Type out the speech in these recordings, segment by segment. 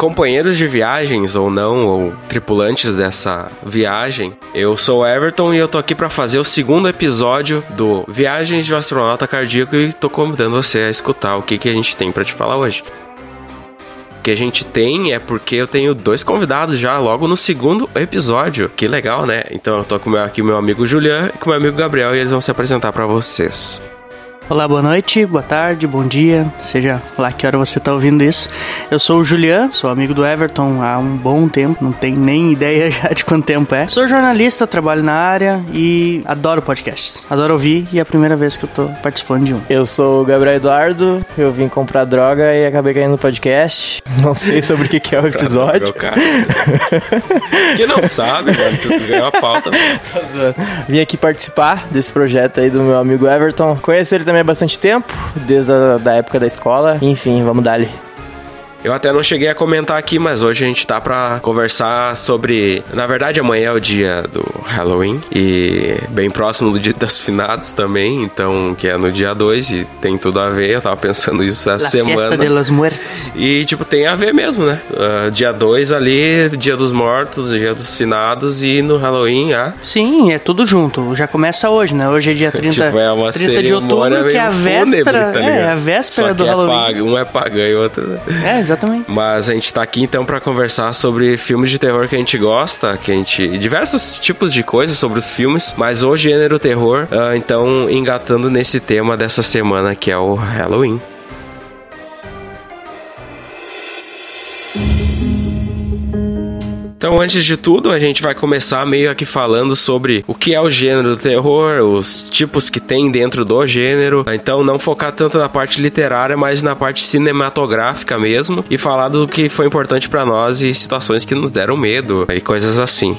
companheiros de viagens ou não, ou tripulantes dessa viagem. Eu sou o Everton e eu tô aqui para fazer o segundo episódio do Viagens de um Astronauta Cardíaco e tô convidando você a escutar o que, que a gente tem para te falar hoje. O que a gente tem é porque eu tenho dois convidados já logo no segundo episódio. Que legal, né? Então eu tô com aqui o meu amigo Julian e com o meu amigo Gabriel e eles vão se apresentar para vocês. Olá, boa noite, boa tarde, bom dia, seja lá que hora você está ouvindo isso. Eu sou o Julian, sou amigo do Everton há um bom tempo, não tenho nem ideia já de quanto tempo é. Sou jornalista, trabalho na área e adoro podcasts. Adoro ouvir e é a primeira vez que eu tô participando de um. Eu sou o Gabriel Eduardo, eu vim comprar droga e acabei caindo no podcast. Não sei sobre o que é o episódio. que não sabe, mano, tu ganhou a pauta. Vim aqui participar desse projeto aí do meu amigo Everton. Conheço ele também há bastante tempo, desde a da época da escola. Enfim, vamos dar-lhe. Eu até não cheguei a comentar aqui, mas hoje a gente tá para conversar sobre. Na verdade, amanhã é o dia do Halloween e bem próximo do dia das finados também, então que é no dia 2 e tem tudo a ver. Eu tava pensando isso essa La semana. Fiesta de los Muertos. E tipo, tem a ver mesmo, né? Uh, dia 2 ali, dia dos mortos, dia dos finados e no Halloween, ah. Sim, é tudo junto. Já começa hoje, né? Hoje é dia 30, tipo, é uma 30 de outubro, que é a véspera, tá é, a véspera Só do é Halloween. Paga, um é pagã e outro. É, exatamente. Mas a gente tá aqui então para conversar sobre filmes de terror que a gente gosta, que a gente. diversos tipos de coisas sobre os filmes, mas o gênero terror, uh, então engatando nesse tema dessa semana que é o Halloween. Então, antes de tudo, a gente vai começar meio aqui falando sobre o que é o gênero do terror, os tipos que tem dentro do gênero. Então, não focar tanto na parte literária, mas na parte cinematográfica mesmo e falar do que foi importante para nós e situações que nos deram medo e coisas assim.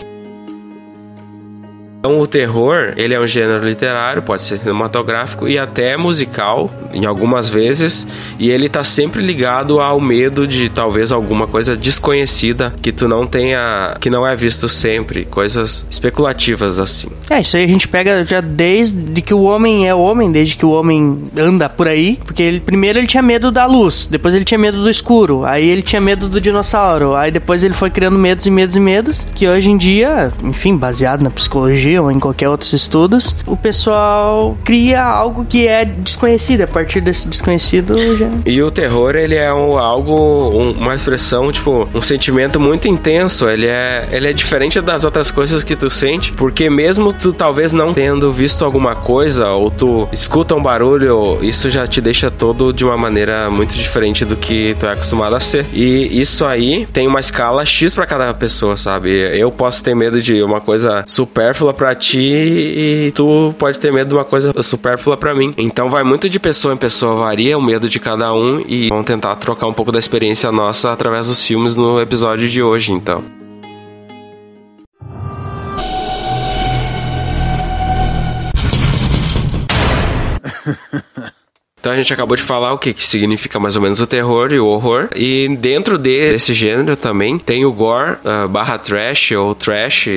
Então, o terror, ele é um gênero literário, pode ser cinematográfico e até musical, em algumas vezes, e ele tá sempre ligado ao medo de talvez alguma coisa desconhecida que tu não tenha, que não é visto sempre, coisas especulativas assim. É, isso aí a gente pega já desde que o homem é homem, desde que o homem anda por aí, porque ele primeiro ele tinha medo da luz, depois ele tinha medo do escuro, aí ele tinha medo do dinossauro, aí depois ele foi criando medos e medos e medos, que hoje em dia, enfim, baseado na psicologia ou em qualquer outros estudos, o pessoal cria algo que é desconhecido. A partir desse desconhecido já. E o terror, ele é um, algo, um, uma expressão, tipo, um sentimento muito intenso. Ele é, ele é diferente das outras coisas que tu sente, porque mesmo tu talvez não tendo visto alguma coisa, ou tu escuta um barulho, isso já te deixa todo de uma maneira muito diferente do que tu é acostumado a ser. E isso aí tem uma escala X para cada pessoa, sabe? Eu posso ter medo de uma coisa supérflua pra ti e tu pode ter medo de uma coisa supérflua para mim. Então vai muito de pessoa em pessoa, varia o medo de cada um e vamos tentar trocar um pouco da experiência nossa através dos filmes no episódio de hoje, então. Então a gente acabou de falar o que, que significa mais ou menos o terror e o horror. E dentro desse gênero também tem o gore uh, barra trash ou trash,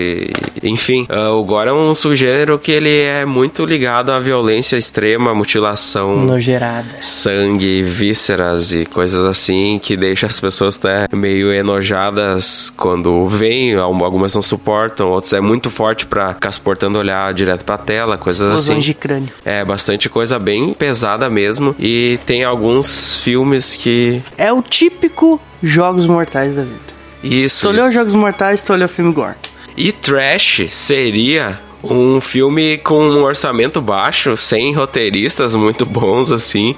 enfim. Uh, o gore é um subgênero que ele é muito ligado à violência extrema, mutilação, nojerada, sangue, vísceras e coisas assim que deixa as pessoas até meio enojadas quando vêm. Algumas não suportam, outras é muito forte para ficar suportando olhar direto pra tela, coisas Explosões assim. de crânio. É bastante coisa bem pesada mesmo mesmo. E tem alguns filmes que. É o típico Jogos Mortais da vida. Isso. Tu olhou Jogos Mortais, tu olhou filme Gore. E Trash seria um filme com um orçamento baixo, sem roteiristas muito bons assim,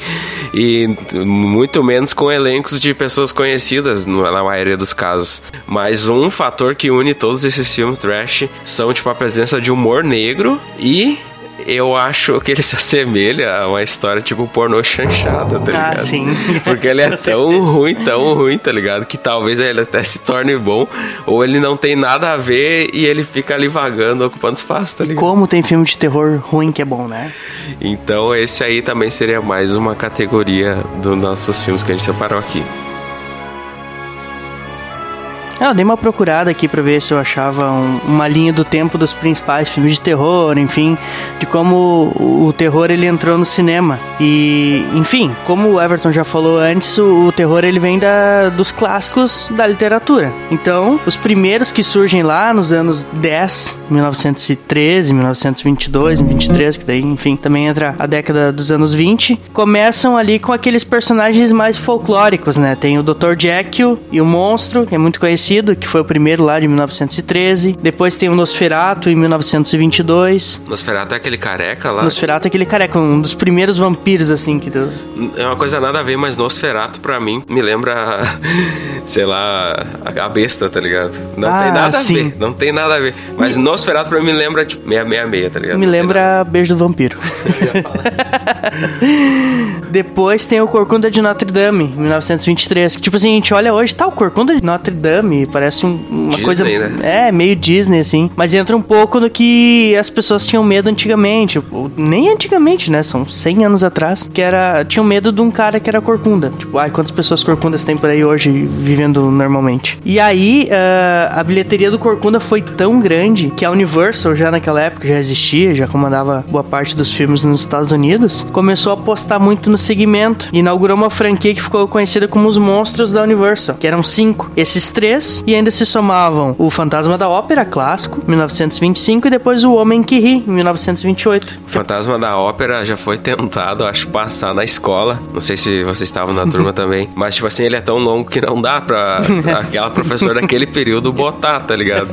e muito menos com elencos de pessoas conhecidas na maioria dos casos. Mas um fator que une todos esses filmes trash são tipo a presença de humor negro e eu acho que ele se assemelha a uma história tipo pornô chanchada, tá ah, ligado? Ah, sim. Porque ele é tão ruim, tão ruim, tá ligado? Que talvez ele até se torne bom, ou ele não tem nada a ver e ele fica ali vagando, ocupando espaço, tá ligado? Como tem filme de terror ruim que é bom, né? Então esse aí também seria mais uma categoria dos nossos filmes que a gente separou aqui. É, eu dei uma procurada aqui pra ver se eu achava um, uma linha do tempo dos principais filmes de terror, enfim, de como o, o terror ele entrou no cinema. E, enfim, como o Everton já falou antes, o, o terror ele vem da, dos clássicos da literatura. Então, os primeiros que surgem lá nos anos 10, 1913, 1922, 23, que daí, enfim, também entra a década dos anos 20, começam ali com aqueles personagens mais folclóricos, né? Tem o Dr. Jekyll e o Monstro, que é muito conhecido, que foi o primeiro lá de 1913. Depois tem o Nosferatu em 1922. Nosferatu é aquele careca lá? Nosferatu é aquele careca, um dos primeiros vampiros, assim, que... Tu... É uma coisa nada a ver, mas Nosferatu pra mim me lembra, sei lá, a besta, tá ligado? Não ah, tem nada sim. a ver, não tem nada a ver. Mas me... Nosferatu pra mim me lembra, tipo, 666, tá ligado? Me lembra Beijo do Vampiro. Depois tem o Corcunda de Notre Dame, 1923. Que, tipo assim, a gente olha hoje, tá, o Corcunda de Notre Dame parece um, uma Disney, coisa. Né? É, meio Disney, assim. Mas entra um pouco no que as pessoas tinham medo antigamente. Nem antigamente, né? São 100 anos atrás. Que era. Tinham medo de um cara que era corcunda. Tipo, ai, quantas pessoas corcundas tem por aí hoje vivendo normalmente? E aí, uh, a bilheteria do Corcunda foi tão grande que a Universal, já naquela época, já existia, já comandava boa parte dos filmes nos Estados Unidos, começou a apostar muito no segmento. E inaugurou uma franquia que ficou conhecida como os Monstros da Universal, que eram cinco. Esses três, e ainda se somavam o Fantasma da Ópera clássico, 1925, e depois o Homem que Ri, em 1928. O Fantasma da Ópera já foi tentado, acho, passar na escola. Não sei se vocês estavam na turma também. Mas, tipo assim, ele é tão longo que não dá pra aquela professora daquele período botar, tá ligado?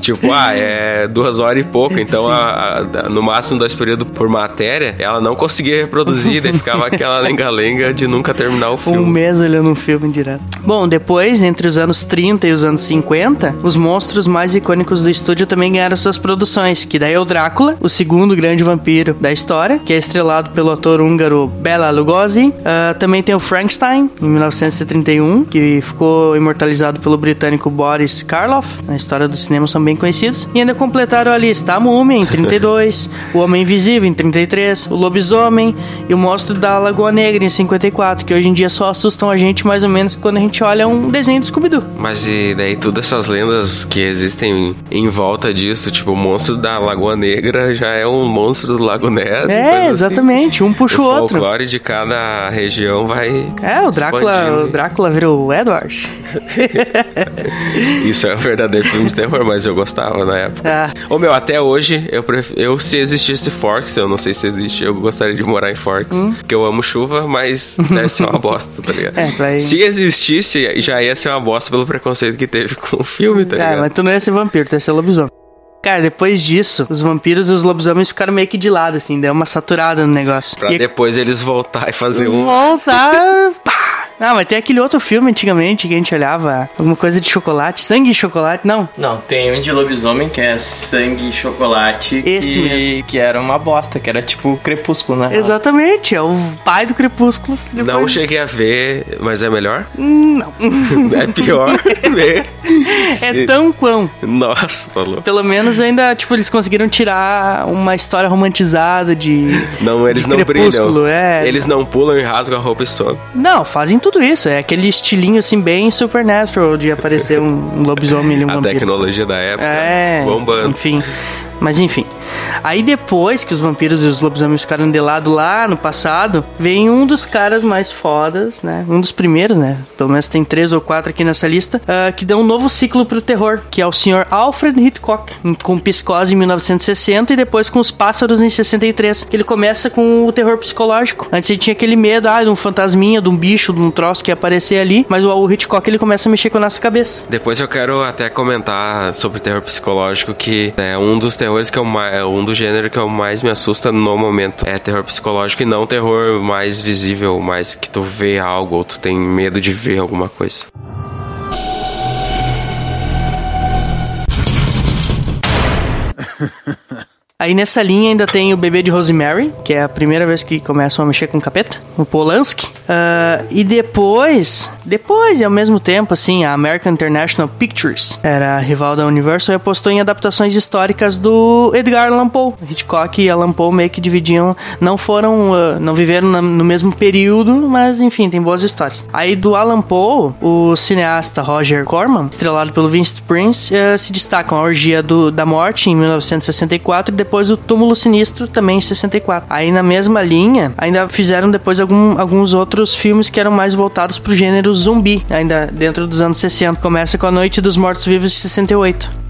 tipo, ah, é duas horas e pouco, então a, a, no máximo dois períodos por matéria, ela não conseguia reproduzir, daí ficava aquela lenga-lenga de nunca terminar o filme. Um mês olhando um filme direto. Bom, depois, entre os anos 30 e os anos 50, os monstros mais icônicos do estúdio também ganharam suas produções, que daí é o Drácula, o segundo grande vampiro da história, que é estrelado pelo ator húngaro Bela Lugosi. Uh, também tem o Frankenstein, em 1931, que ficou imortalizado pelo britânico Boris Karloff. Na história do cinema são bem conhecidos. E ainda completaram a lista a Múmia, em 32, o Homem Invisível, em 33, o Lobisomem e o Monstro da Lagoa Negra, em 54, que hoje em dia só assustam a gente mais ou menos quando a gente olha um desenho do Scooby-Doo. Mas e daí todas essas lendas que existem em volta disso, tipo, o monstro da Lagoa Negra já é um monstro do Lago Ness. É, assim. exatamente, um puxa o, outro. O folclore de cada região vai. É, o Drácula, o Drácula virou o Edward. Isso é um verdadeiro filme de terror, mas eu gostava na época. Ah. Ô meu, até hoje, eu, pref... eu se existisse Forks, eu não sei se existe, eu gostaria de morar em Forks. Hum. Porque eu amo chuva, mas deve ser uma bosta, tá ligado? É, vai... Se existisse, já ia ser uma bosta pelo preconceito que teve com o filme, tá ligado? É, mas tu não ia ser vampiro, tu ia ser lobisomem. Cara, depois disso, os vampiros e os lobisomens ficaram meio que de lado, assim, deu uma saturada no negócio. Pra e depois eles voltar e fazer um. Voltar. Ah, mas tem aquele outro filme antigamente que a gente olhava, alguma coisa de chocolate, sangue e chocolate, não? Não, tem um de lobisomem que é sangue e chocolate. Esse que, mesmo. Que era uma bosta, que era tipo Crepúsculo, né? Exatamente, é o pai do Crepúsculo. Depois... Não cheguei a ver, mas é melhor? Não. é pior ver. É tão quão. Nossa, falou. Pelo menos ainda, tipo, eles conseguiram tirar uma história romantizada de. Não, eles de não brilham. É. Eles não pulam e rasgam a roupa e somem. Não, fazem tudo tudo isso. É aquele estilinho assim bem supernatural de aparecer um, lobisomem e um A vampiro. tecnologia da época. É. Bombando. Enfim. Mas enfim. Aí depois que os vampiros e os lobisomens ficaram de lado lá no passado, vem um dos caras mais fodas, né? Um dos primeiros, né? Pelo menos tem três ou quatro aqui nessa lista, uh, que dá um novo ciclo pro terror, que é o Sr. Alfred Hitchcock, com Psicose em 1960 e depois com Os Pássaros em 63. Ele começa com o terror psicológico. Antes ele tinha aquele medo, ah, de um fantasminha, de um bicho, de um troço que ia aparecer ali, mas o Hitchcock ele começa a mexer com a nossa cabeça. Depois eu quero até comentar sobre terror psicológico, que é um dos terrores que eu mais é um do gênero que eu mais me assusta no momento. É terror psicológico e não terror mais visível, mais que tu vê algo ou tu tem medo de ver alguma coisa. Aí nessa linha ainda tem o Bebê de Rosemary, que é a primeira vez que começam a mexer com capeta, o Polanski. Uh, e depois, depois e ao mesmo tempo, assim, a American International Pictures era rival da Universal e apostou em adaptações históricas do Edgar Allan Poe. Hitchcock e Allan Poe meio que dividiam, não foram, uh, não viveram no mesmo período, mas enfim, tem boas histórias. Aí do Allan Poe, o cineasta Roger Corman, estrelado pelo Vincent Prince, uh, se destacam a Orgia do, da Morte em 1964 e depois o Túmulo Sinistro, também em 64. Aí na mesma linha, ainda fizeram depois algum, alguns outros filmes que eram mais voltados pro gênero zumbi, ainda dentro dos anos 60. Começa com A Noite dos Mortos Vivos de 68.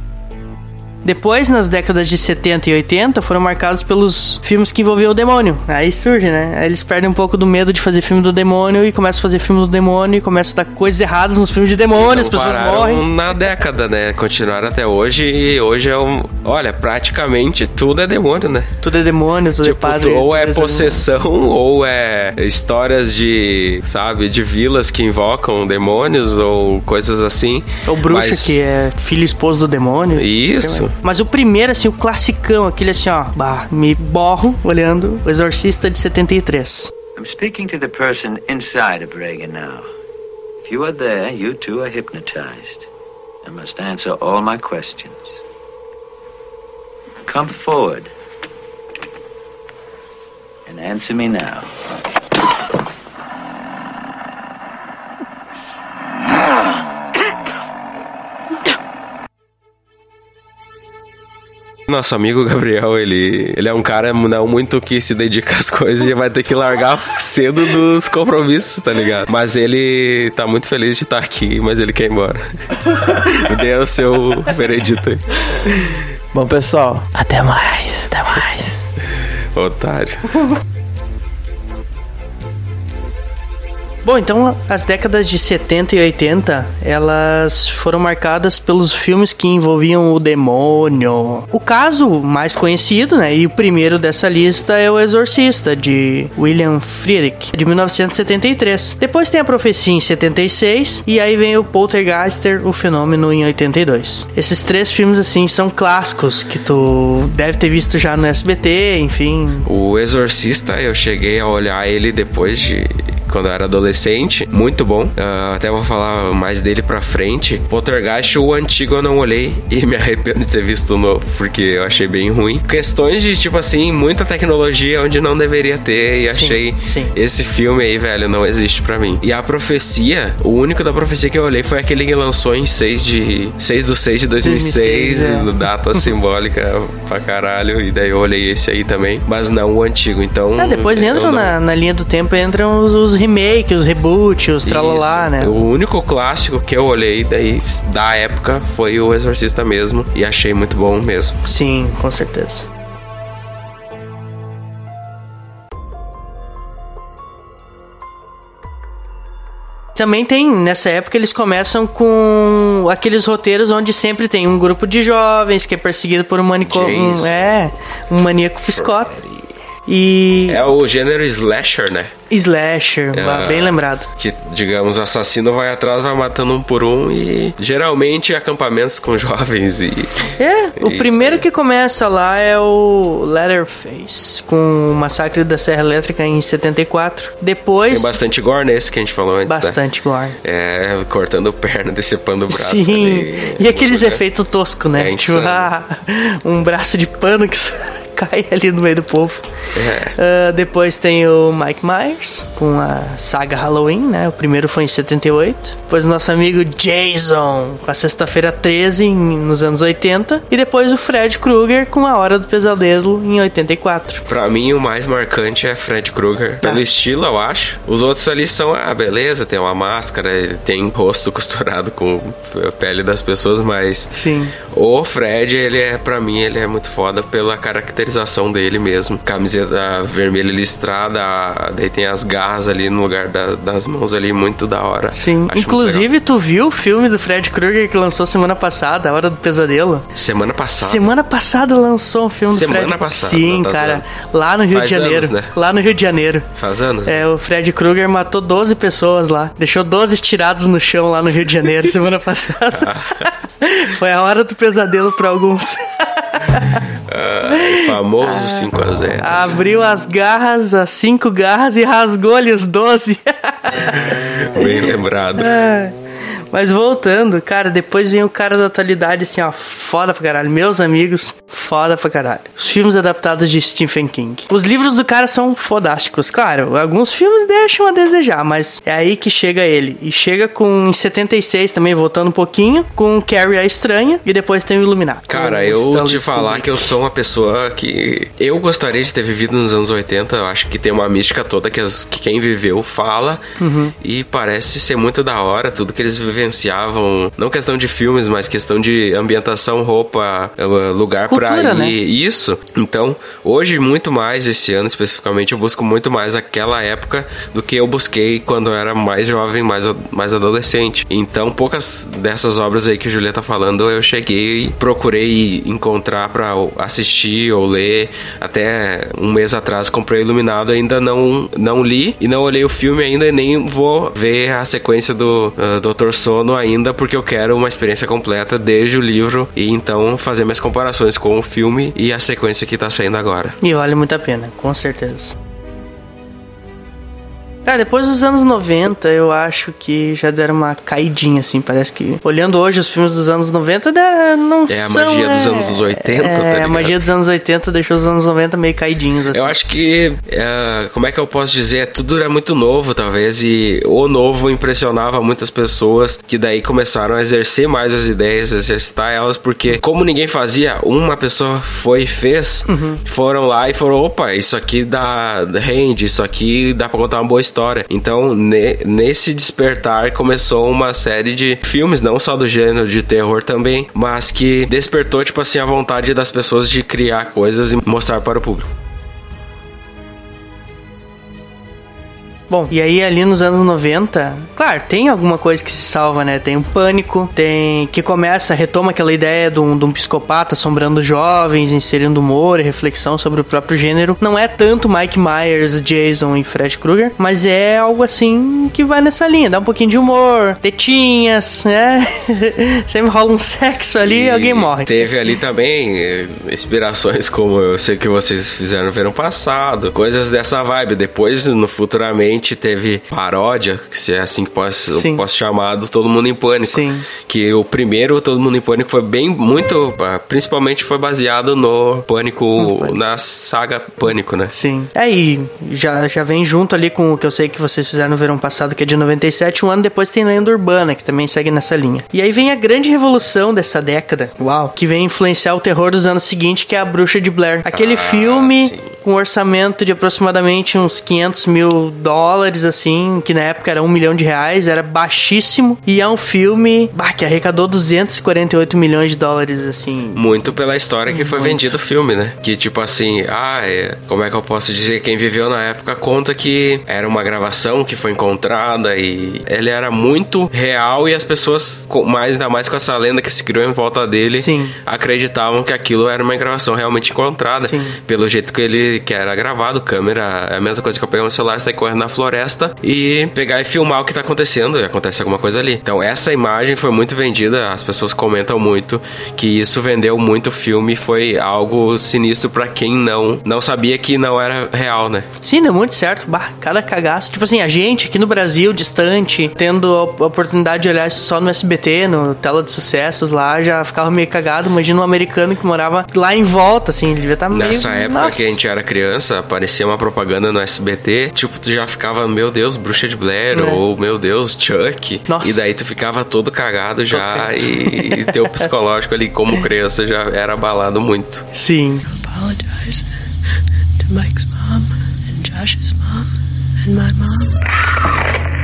Depois, nas décadas de 70 e 80, foram marcados pelos filmes que envolviam o demônio. Aí surge, né? Aí eles perdem um pouco do medo de fazer filme do demônio e começam a fazer filme do demônio e começam a dar coisas erradas nos filmes de demônio, as pessoas morrem. Na década, né? Continuaram até hoje e hoje é um. Olha, praticamente tudo é demônio, né? Tudo é demônio, tudo é tipo, é padre. Ou é possessão, ou é histórias de, sabe, de vilas que invocam demônios ou coisas assim. Ou bruxa Mas... que é filho e esposo do demônio. Isso. Mas o primeiro, assim, o classicão, aquele assim, ó, bah, me borro olhando o Exorcista de 73. I'm speaking to the person inside of Reagan now. If you are there, you too are hypnotized and must answer all my questions. Come forward and answer me now. Nosso amigo Gabriel, ele, ele é um cara não muito que se dedica às coisas e vai ter que largar cedo dos compromissos, tá ligado? Mas ele tá muito feliz de estar aqui, mas ele quer ir embora. Dê o seu veredito aí. Bom, pessoal, até mais, até mais. Otário. Bom, então as décadas de 70 e 80, elas foram marcadas pelos filmes que envolviam o demônio. O caso mais conhecido, né, e o primeiro dessa lista é O Exorcista, de William Friedrich, de 1973. Depois tem A Profecia em 76, e aí vem o Poltergeister, o Fenômeno em 82. Esses três filmes, assim, são clássicos que tu deve ter visto já no SBT, enfim. O Exorcista, eu cheguei a olhar ele depois de quando eu era adolescente. Muito bom. Uh, até vou falar mais dele pra frente. Poltergeist, o antigo eu não olhei e me arrependo de ter visto o novo, porque eu achei bem ruim. Questões de, tipo assim, muita tecnologia onde não deveria ter e sim, achei sim. esse filme aí, velho, não existe pra mim. E a profecia, o único da profecia que eu olhei foi aquele que lançou em 6 de 6 do 6 de 2006, 2006 é. data simbólica pra caralho. E daí eu olhei esse aí também, mas não o antigo. Então. Ah, depois entra na, na linha do tempo, entram os, os remakes, os reboots, os tralalá, né? O único clássico que eu olhei daí da época foi o Exorcista mesmo e achei muito bom mesmo. Sim, com certeza. Também tem, nessa época, eles começam com aqueles roteiros onde sempre tem um grupo de jovens que é perseguido por um manicômio. Um, é, um maníaco psicótico. E. É o gênero slasher, né? Slasher, é, bem lembrado. Que, digamos, o assassino vai atrás, vai matando um por um e geralmente acampamentos com jovens e. É, o primeiro que começa lá é o Leatherface, com o massacre da Serra Elétrica em 74. Depois. Tem bastante gore nesse que a gente falou antes. Né? Bastante né? gore. É, cortando perna, decepando o braço. Sim. Ali, e aqueles efeitos toscos, né? É tipo, ah, um braço de pano que cai ali no meio do povo. É. Uh, depois tem o Mike Myers com a saga Halloween, né? O primeiro foi em 78. Depois o nosso amigo Jason com a Sexta-feira 13 em, nos anos 80. E depois o Fred Krueger com a Hora do Pesadelo em 84. Pra mim, o mais marcante é Fred Krueger. Tá. Pelo estilo, eu acho. Os outros ali são, ah, beleza, tem uma máscara, tem rosto costurado com a pele das pessoas, mas. Sim. O Fred, ele é, pra mim, ele é muito foda pela caracterização dele mesmo. Camiseta vermelha listrada, daí tem as garras ali no lugar da, das mãos ali, muito da hora. Sim, Acho inclusive tu viu o filme do Fred Krueger que lançou semana passada, A Hora do Pesadelo? Semana passada? Semana passada lançou um filme semana do Fred passada, Sim, tá cara, lá no Rio Faz de Janeiro. Anos, né? Lá no Rio de Janeiro. Faz anos. É, o Fred Krueger matou 12 pessoas lá, deixou 12 tirados no chão lá no Rio de Janeiro semana passada. Foi a hora do pesadelo para alguns. Ah, famoso 5x0. Abriu as garras, as cinco garras e rasgou-lhe os 12. Bem lembrado. É. Mas voltando, cara, depois vem o cara da atualidade, assim, ó, foda pra caralho. Meus amigos, foda pra caralho. Os filmes adaptados de Stephen King. Os livros do cara são fodásticos. Claro, alguns filmes deixam a desejar, mas é aí que chega ele. E chega com, em 76 também, voltando um pouquinho, com Carrie a Estranha e depois tem o Iluminado. Cara, eu te falar que eu sou uma pessoa que eu gostaria de ter vivido nos anos 80. Eu acho que tem uma mística toda que, as, que quem viveu fala Uhum. e parece ser muito da hora tudo que eles vivenciavam. Não questão de filmes, mas questão de ambientação, roupa, eh, lugar pra Cultura, ir. né? Isso. Então, hoje, muito mais, esse ano especificamente, eu busco muito mais aquela época do que eu busquei quando eu era mais jovem, mais, mais adolescente. Então, poucas dessas obras aí que o Julia tá falando, eu cheguei e procurei encontrar pra assistir ou ler. Até um mês atrás comprei Iluminado, ainda não, não li e não olhei o filme ainda e nem vou ver a sequência do uh, Doutor Sono ainda, porque eu quero uma experiência completa desde o livro e então fazer minhas comparações com o filme e a sequência que tá saindo agora. E vale muito a pena, com certeza. Cara, depois dos anos 90, eu acho que já deram uma caidinha, assim. Parece que, olhando hoje os filmes dos anos 90, né, não É a são, magia dos é, anos 80, tá É, a ligado? magia dos anos 80 deixou os anos 90 meio caidinhos, assim. Eu acho que, é, como é que eu posso dizer? Tudo era muito novo, talvez, e o novo impressionava muitas pessoas que daí começaram a exercer mais as ideias, exercitar elas, porque como ninguém fazia, uma pessoa foi e fez, foram lá e foram, opa, isso aqui dá rende, isso aqui dá pra contar uma boa história. Então, ne- nesse despertar começou uma série de filmes, não só do gênero de terror também, mas que despertou, tipo assim, a vontade das pessoas de criar coisas e mostrar para o público. Bom, e aí ali nos anos 90, claro, tem alguma coisa que se salva, né? Tem o Pânico, tem que começa, retoma aquela ideia de um, de um psicopata assombrando jovens, inserindo humor e reflexão sobre o próprio gênero. Não é tanto Mike Myers, Jason e Fred Krueger, mas é algo assim que vai nessa linha, dá um pouquinho de humor, tetinhas, né? Sempre rola um sexo ali e alguém morre. Teve ali também eh, inspirações como eu sei que vocês fizeram ver no passado, coisas dessa vibe. Depois, no futuramente, teve paródia, que se é assim que posso, eu posso chamar, do Todo Mundo em Pânico. Sim. Que o primeiro Todo Mundo em Pânico foi bem, muito, ah, principalmente foi baseado no Pânico, na saga Pânico, né? Sim. Aí, já, já vem junto ali com o que eu sei que vocês fizeram no verão passado, que é de 97. Um ano depois tem Lenda Urbana, que também segue nessa linha. E aí vem a grande revolução dessa década. Uau. Que vem influenciar o terror dos anos seguintes, que é a Bruxa de Blair. Aquele Ah, filme sim. com um orçamento de aproximadamente uns 500 mil dólares, assim, que na época era um milhão de reais, era baixíssimo. E é um filme bah, que arrecadou 248 milhões de dólares, assim. Muito pela história que foi Muito. vendido o filme, né? Que tipo assim, ah, é, como é que eu posso dizer? Quem viveu na época conta que era uma gravação que foi encontrada e ele era muito real e as pessoas, mais ainda mais com essa lenda que se criou em volta dele, Sim. acreditavam que aquilo era uma gravação realmente encontrada. Sim. Pelo jeito que ele que era gravado, câmera, é a mesma coisa que eu pegar um celular, sair correndo na floresta e pegar e filmar o que tá acontecendo e acontece alguma coisa ali. Então essa imagem foi muito vendida, as pessoas comentam muito que isso vendeu muito o filme, foi algo sinistro pra quem não não sabia que não era real, né? Sim, deu muito certo. Bah, cada cagaço. Tipo assim, a gente aqui no Brasil, distante, tendo a op- oportunidade de olhar isso só no SBT, no Tela de Sucessos lá, já ficava meio cagado. Imagina um americano que morava lá em volta, assim, ele devia estar meio... Nessa época Nossa. que a gente era criança, aparecia uma propaganda no SBT, tipo, tu já ficava, meu Deus, Bruxa de Blair, É. ou meu Deus, Chuck. Nossa. E daí tu ficava todo cagado já e, e teu psicológico ali como criança já era abalado muito. Sim. apologize to Mike's mom and Josh's mom and my mom.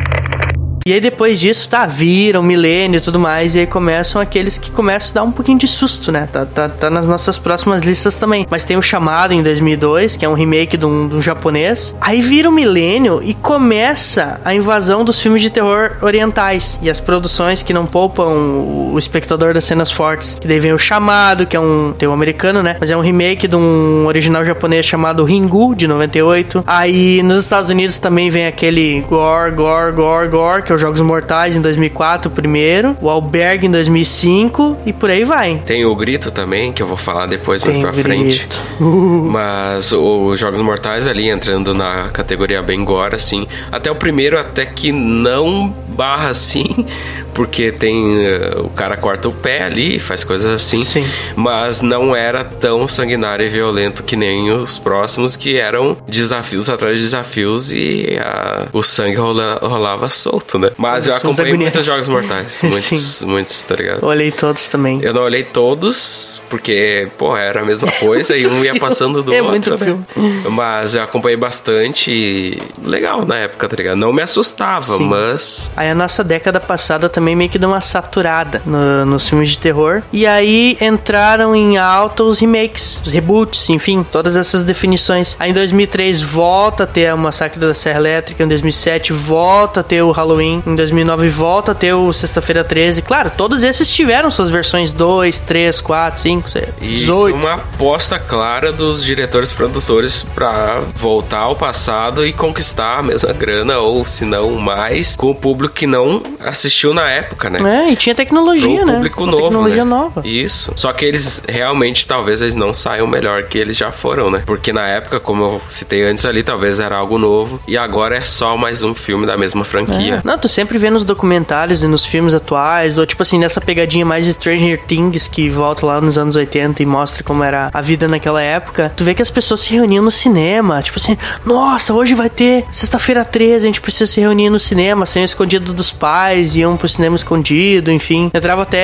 E aí depois disso, tá, viram, milênio e tudo mais, e aí começam aqueles que começam a dar um pouquinho de susto, né? Tá, tá, tá nas nossas próximas listas também. Mas tem o Chamado em 2002, que é um remake de um, de um japonês. Aí vira o milênio e começa a invasão dos filmes de terror orientais. E as produções que não poupam o, espectador das cenas fortes. Que daí vem o Chamado, que é um... tem um americano, né? Mas é um remake de um original japonês chamado Ringu, de 98. Aí nos Estados Unidos também vem aquele Gore, Gore, Gore, Gore, que é os Jogos Mortais em 2004, o primeiro, o Albergue em 2005 e por aí vai. Tem o Grito também, que eu vou falar depois mais Tem pra o frente. Uh, Mas os Jogos Mortais ali entrando na categoria bem gore, assim. Até o primeiro até que não barra assim, porque tem eh, o cara corta o pé ali, faz coisas assim. Sim. Mas não era tão sanguinário e violento que nem os próximos, que eram desafios atrás de desafios e a- o sangue rola- rolava solto, né? Mas eu acompanhei muitos Jogos Mortais. Muitos, Sim. muitos, tá ligado? Olhei todos também. Eu não olhei todos, porque, pô, era a mesma coisa e um ia passando do É outro. muito né? filme. Mas eu acompanhei bastante e legal na época, tá ligado? Não me assustava, Sim. mas. Aí a nossa década passada também meio que deu uma saturada no- nos filmes de terror. E aí entraram em alta os remakes, os reboots, enfim, todas essas definições. Aí em 2003 volta a ter o Massacre da Serra Elétrica, em 2007 volta a ter o Halloween, em 2009 volta a ter o Sexta-feira 13. Claro, todos esses tiveram suas versões 2, 3, 4, 5, 6, Isso 18. é uma aposta clara dos diretores e produtores pra voltar ao passado e conquistar a mesma grana, ou se não mais, com o público que não assistiu na época, né? É, e tinha tecnologia, Pro né? público Uma novo, Tecnologia né? nova. Isso. Só que eles realmente, talvez eles não saiam melhor que eles já foram, né? Porque na época, como eu citei antes ali, talvez era algo novo e agora é só mais um filme da mesma franquia. É. Não, tu sempre vê nos documentários e nos filmes atuais, ou tipo assim, nessa pegadinha mais Stranger Things que volta lá nos anos 80 e mostra como era a vida naquela época, tu vê que as pessoas se reuniam no cinema, tipo assim, nossa, hoje vai ter sexta-feira 13, a gente precisa se reunir no cinema, saiam escondido dos pais, iam pro cinema escondido, enfim. Entrava até.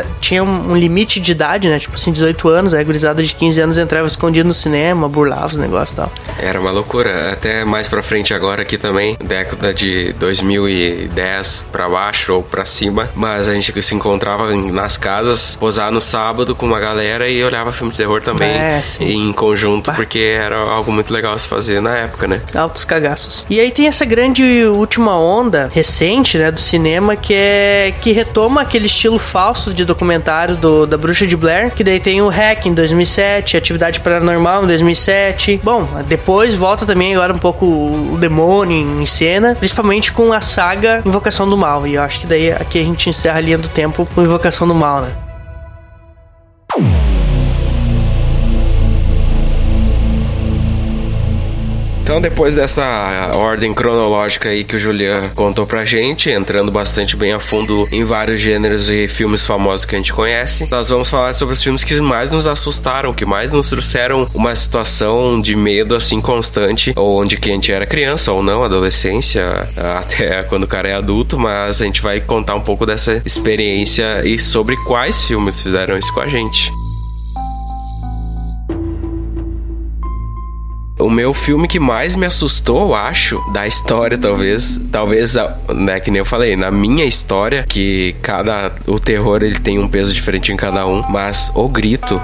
eh, Tinha um limite de idade, né? Tipo assim, 18 anos, aí a gurizada de 15 anos entrava escondido no cinema, burlava os negócios e tal. Era uma loucura. Até mais pra frente agora aqui também, década de 2010 pra baixo ou pra cima, mas a gente se encontrava nas casas, posar no sábado com uma galera e olhava filme de terror também É, em conjunto, porque era algo muito legal se fazer na época, né? Altos cagaços. E aí tem essa grande última onda recente, né, do cinema que é que retoma aquele estilo falso de documentário do, da Bruxa de Blair, que daí tem o Hack em 2007, Atividade Paranormal em 2007. Bom, depois volta também agora um pouco o demônio em cena, principalmente com a saga Invocação do Mal. E eu acho que daí aqui a gente encerra a linha do tempo com Invocação do Mal, né? Boom! Então, depois dessa ordem cronológica aí que o Julian contou pra gente, entrando bastante bem a fundo em vários gêneros e filmes famosos que a gente conhece, nós vamos falar sobre os filmes que mais nos assustaram, que mais nos trouxeram uma situação de medo assim constante, onde que a gente era criança ou não, adolescência, até quando o cara é adulto, mas a gente vai contar um pouco dessa experiência e sobre quais filmes fizeram isso com a gente. O meu filme que mais me assustou, eu acho, da história, talvez. Talvez, né, que nem eu falei, na minha história, que cada. O terror ele tem um peso diferente em cada um. Mas o grito.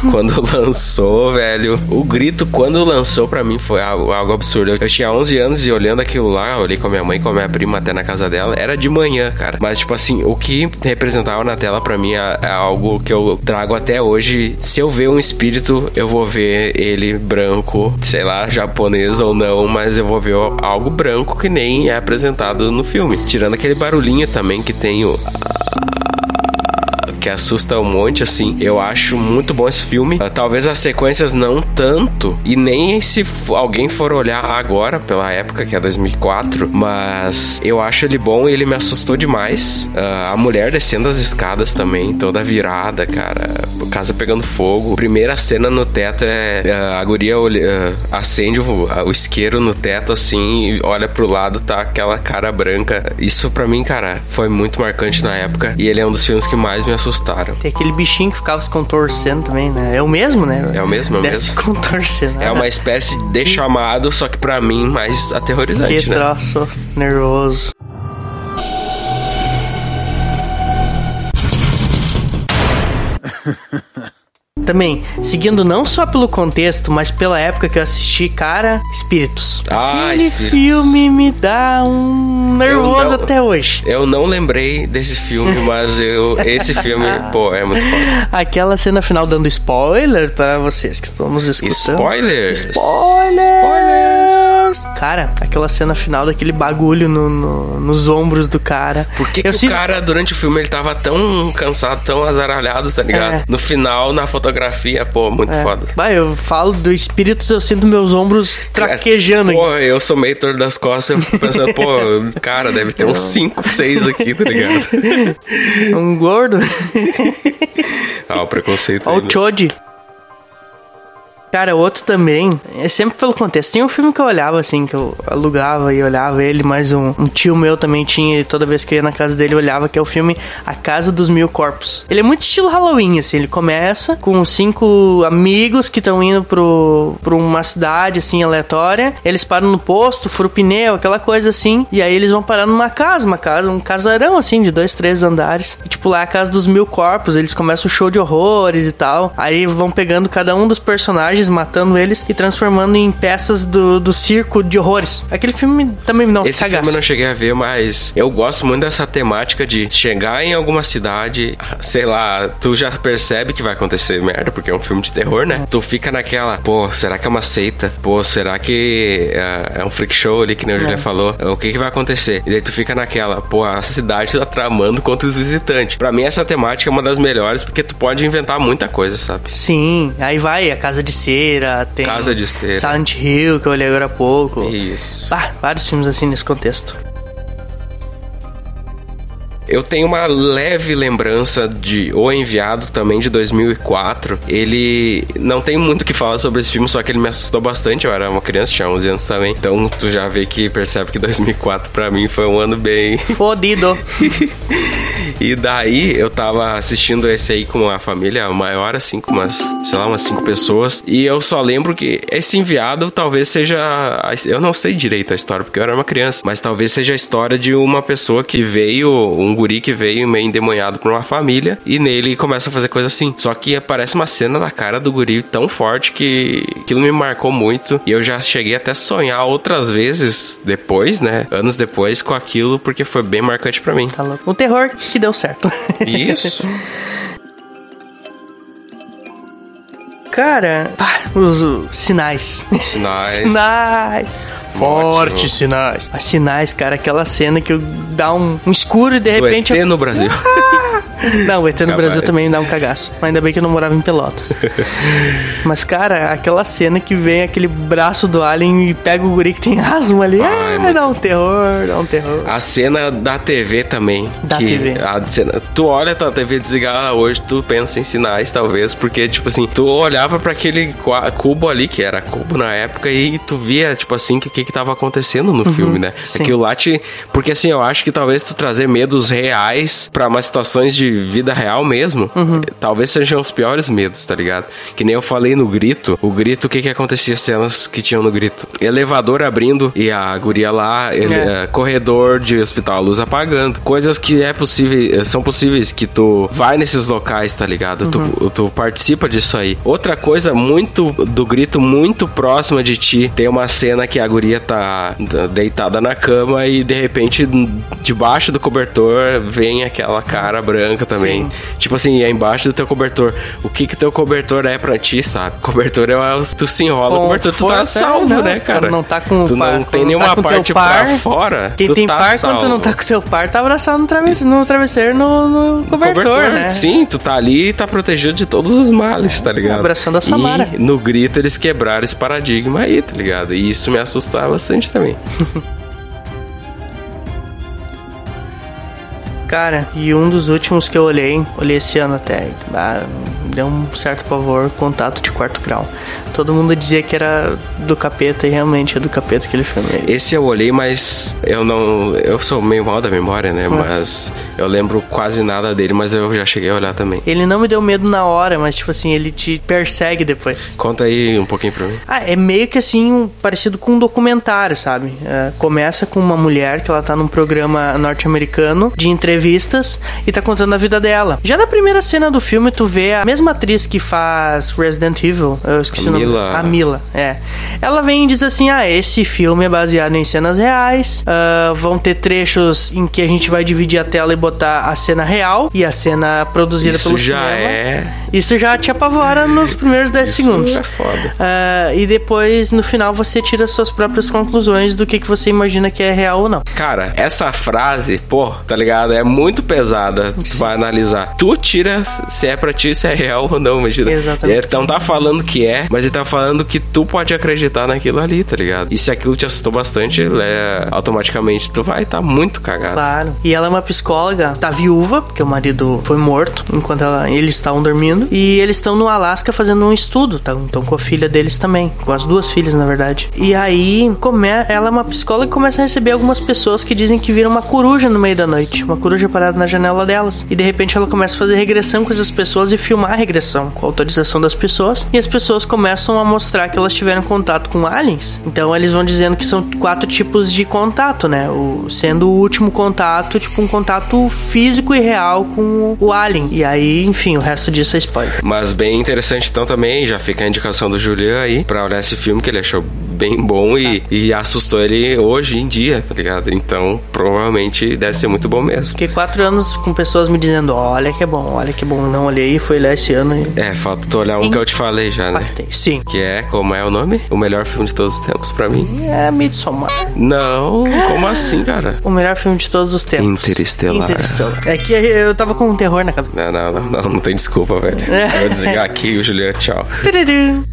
Quando lançou, velho. O grito, quando lançou, pra mim foi algo, absurdo. Eu tinha 11 anos e olhando aquilo lá, olhei com a minha mãe, com a minha prima até na casa dela. Era de manhã, cara. Mas, tipo assim, o que representava na tela pra mim é, é algo que eu trago até hoje. Se eu ver um espírito, eu vou ver ele branco, sei lá, japonês ou não, mas eu vou ver algo branco que nem é apresentado no filme. Tirando aquele barulhinho também que tem o que assusta um monte, assim. Eu acho muito bom esse filme. Uh, talvez as sequências não tanto, e nem se alguém for olhar agora, pela época, que é 2004, mas eu acho ele bom e ele me assustou demais. Uh, a mulher descendo as escadas também, toda virada, cara. Casa pegando fogo. Primeira cena no teto é uh, a guria acende o, o isqueiro no teto, assim, olha pro lado, tá aquela cara branca. Isso pra mim, cara, foi muito marcante na época, e ele é um dos filmes que mais me assustou assustaram. Tem aquele bichinho que ficava se contorcendo também, né? É o mesmo, né? É o mesmo, é o Deve mesmo. se contorcendo. É uma espécie de chamado, só que pra mim mais aterrorizante, que né? troço nervoso. Também, seguindo não só pelo contexto, mas pela época que eu assisti, cara, Espíritos. Ah, Aquele Espíritos. filme me dá um nervoso não- até hoje. Eu não lembrei desse filme, mas eu esse filme, pô, é muito foda. Aquela cena final dando spoiler para vocês que estão nos escutando. Spoilers! Spoilers! Spoilers! Cara, aquela cena final daquele bagulho no, no- nos ombros do cara. Por que, que o sinto- cara, durante o filme, ele tava tão cansado, tão azaralhado, tá ligado? É. No final, na fotografia, pô, muito É. foda. Vai, eu falo do espíritos, eu sinto meus ombros traquejando. aqui. Pô, eu sou meio torto das costas, eu fico pensando, pô, cara, deve ter uns 5, 6 aqui, tá ligado? Um gordo. Ah, o preconceito aí. o Choji. Cara, outro também, é sempre pelo contexto. Tem um filme que eu olhava assim, que eu alugava e olhava ele, mas um, um tio meu também tinha, e toda vez que eu ia na casa dele eu olhava, que é o filme A Casa dos Mil Corpos. Ele é muito estilo Halloween, assim, ele começa com cinco amigos que estão indo pro, pra uma cidade, assim, aleatória. Eles param no posto, furam pneu, aquela coisa assim, e aí eles vão parar numa casa, uma casa, um casarão, assim, de dois, três andares. E, tipo, lá é a Casa dos Mil Corpos, eles começam o show de horrores e tal. Aí vão pegando cada um dos personagens, matando eles e transformando em peças do, do circo de horrores. Aquele filme também não Esse filme eu não cheguei a ver, mas eu gosto muito dessa temática de chegar em alguma cidade, sei lá, tu já percebe que vai acontecer merda, porque é um filme de terror, né? Tu fica naquela, pô, será que é uma seita? Pô, será que é, é um freak show ali, que nem o Julia falou? O que que vai acontecer? E daí tu fica naquela, pô, a cidade tá tramando contra os visitantes. Pra mim essa temática é uma das melhores, porque tu pode inventar muita coisa, sabe? Sim, aí vai a Casa de Cera, tem Casa de Cera. Silent Hill, que eu olhei agora há pouco. Isso. Ah, vários filmes assim nesse contexto. Eu tenho uma leve lembrança de O Enviado também de 2004. Ele não tem muito o que falar sobre esse filme, só que ele me assustou bastante. Eu era uma criança, tinha 11 anos também. Então tu já vê que percebe que 2004 pra mim foi um ano bem. Fodido. E daí eu tava assistindo esse aí com uma família maior, assim, com umas, sei lá, umas cinco pessoas. E eu só lembro que esse enviado talvez seja. a- Eu não sei direito a história, porque eu era uma criança, mas talvez seja a história de uma pessoa que veio, um guri que veio meio endemoniado pra uma família, e nele começa a fazer coisa assim. Só que aparece uma cena na cara do guri tão forte que aquilo me marcou muito. E eu já cheguei até a sonhar outras vezes depois, né? Anos depois com aquilo, porque foi bem marcante pra mim. Tá louco. Um terror que deu certo. Isso. Cara, pá, os os sinais. Sinais. Sinais. Fortes sinais. Mas sinais, cara, aquela cena que dá um, um escuro e de Do repente. ET no Brasil. Não, o ET no. Brasil também me dá um cagaço. Ainda bem que eu não morava em Pelotas. Mas, cara, aquela cena que vem aquele braço do alien e pega o guri que tem asma ali. Ai, ah, muito- dá um terror, dá um terror. A cena da TV também. Da TV. A cena, tu olha tua TV desligada hoje, tu pensa em sinais, talvez, porque, tipo assim, tu olhava pra aquele cubo ali, que era cubo na época, e tu via, tipo assim, o que, que que tava acontecendo no filme, né? sim. Aquilo lá te. Porque, assim, eu acho que talvez tu trazer medos reais pra umas situações de vida real mesmo, talvez sejam os piores medos, tá ligado? Que nem eu falei no grito. O grito, o que que acontecia? Cenas que tinham no grito. Elevador abrindo e a guria lá, ele, É. é, corredor de hospital, a luz apagando. Coisas que é possível, são possíveis que tu vai nesses locais, tá ligado? Tu, tu participa disso aí. Outra coisa muito do grito muito próxima de ti, tem uma cena que a guria tá deitada na cama e de repente debaixo do cobertor vem aquela cara branca também. Tipo assim, é embaixo do teu cobertor. O que que teu cobertor é pra ti, sabe? Cobertor é o- tu se enrola, o cobertor tu tá salvo, não. né, cara? Não tá com tu par- não tem nenhuma tá parte par, pra fora. Quem tem tá par, quando tu não tá salvo. com seu par, tá abraçado no travesseiro, no travesseiro no, no cobertor, né? Sim, tu tá ali e tá protegido de todos os males, tá ligado? Abraçando a Samara. E no grito eles quebraram esse paradigma aí, tá ligado? E isso me assustava bastante também. Cara, e um dos últimos que eu olhei, olhei esse ano até, ah, deu um certo pavor, contato de quarto grau. Todo mundo dizia que era do capeta e realmente é do capeta aquele filme. Esse eu olhei, mas eu não. Eu sou meio mal da memória, né? Mas eu lembro quase nada dele, mas eu já cheguei a olhar também. Ele não me deu medo na hora, mas tipo assim, ele te persegue depois. Conta aí um pouquinho pra mim. Ah, é meio que assim, um- parecido com um documentário, sabe? É, começa com uma mulher que ela tá num programa norte-americano de entrevistas e tá contando a vida dela. Já na primeira cena do filme, tu vê a mesma atriz que faz Resident Evil, eu esqueci A o nome. Mila. A Mila, é. Ela vem e diz assim: ah, esse filme é baseado em cenas reais. ah, vão ter trechos em que a gente vai dividir a tela e botar a cena real e a cena produzida Isso pelo já cinema. é. Isso já te apavora nos primeiros 10 Isso segundos. é foda. Ah, e depois, no final, você tira suas próprias conclusões do que, que você imagina que é real ou não. Cara, essa frase, pô, tá ligado? É muito pesada. Tu vai analisar. Tu tira se é pra ti, se é real ou não, imagina. Exatamente. Ele não tá falando que é, mas ele tá falando que tu pode acreditar naquilo ali, tá ligado? E se aquilo te assustou bastante, é, automaticamente tu vai tá muito cagado. Claro. E ela é uma psicóloga, tá viúva, porque o marido foi morto enquanto ela- eles estavam dormindo. E eles estão no Alasca fazendo um estudo, tá? Então com a filha deles também. Com as duas filhas, na verdade. E aí, come... ela é uma psicóloga e começa a receber algumas pessoas que dizem que viram uma coruja no meio da noite. Uma coruja parada na janela delas. E de repente ela começa a fazer regressão com essas pessoas e filmar a regressão com a autorização das pessoas. E as pessoas começam a mostrar que elas tiveram contato com aliens. Então eles vão dizendo que são quatro tipos de contato, né? O, sendo o último contato, tipo um contato físico e real com o alien. E aí, enfim, o resto disso é spoiler. Mas bem interessante então também, já fica a indicação do Julian aí pra olhar esse filme que ele achou bem bom e, e assustou ele hoje em dia, tá ligado? Então provavelmente deve ser muito bom mesmo. Fiquei quatro anos com pessoas me dizendo: olha que é bom, olha que bom. Não olhei, foi lá esse ano e É, falta tu olhar um que eu te falei já, né? partei. Sim. Que é, como é o nome? O melhor filme de todos os tempos pra mim. É Midsommar. Não, como assim, cara? O melhor filme de todos os tempos. Interestelar. Interestelar. É que eu tava com um terror na cabeça. Não, não, não, não, não tem desculpa, velho. É. Vou desligar aqui, o Julian, tchau. Tururu.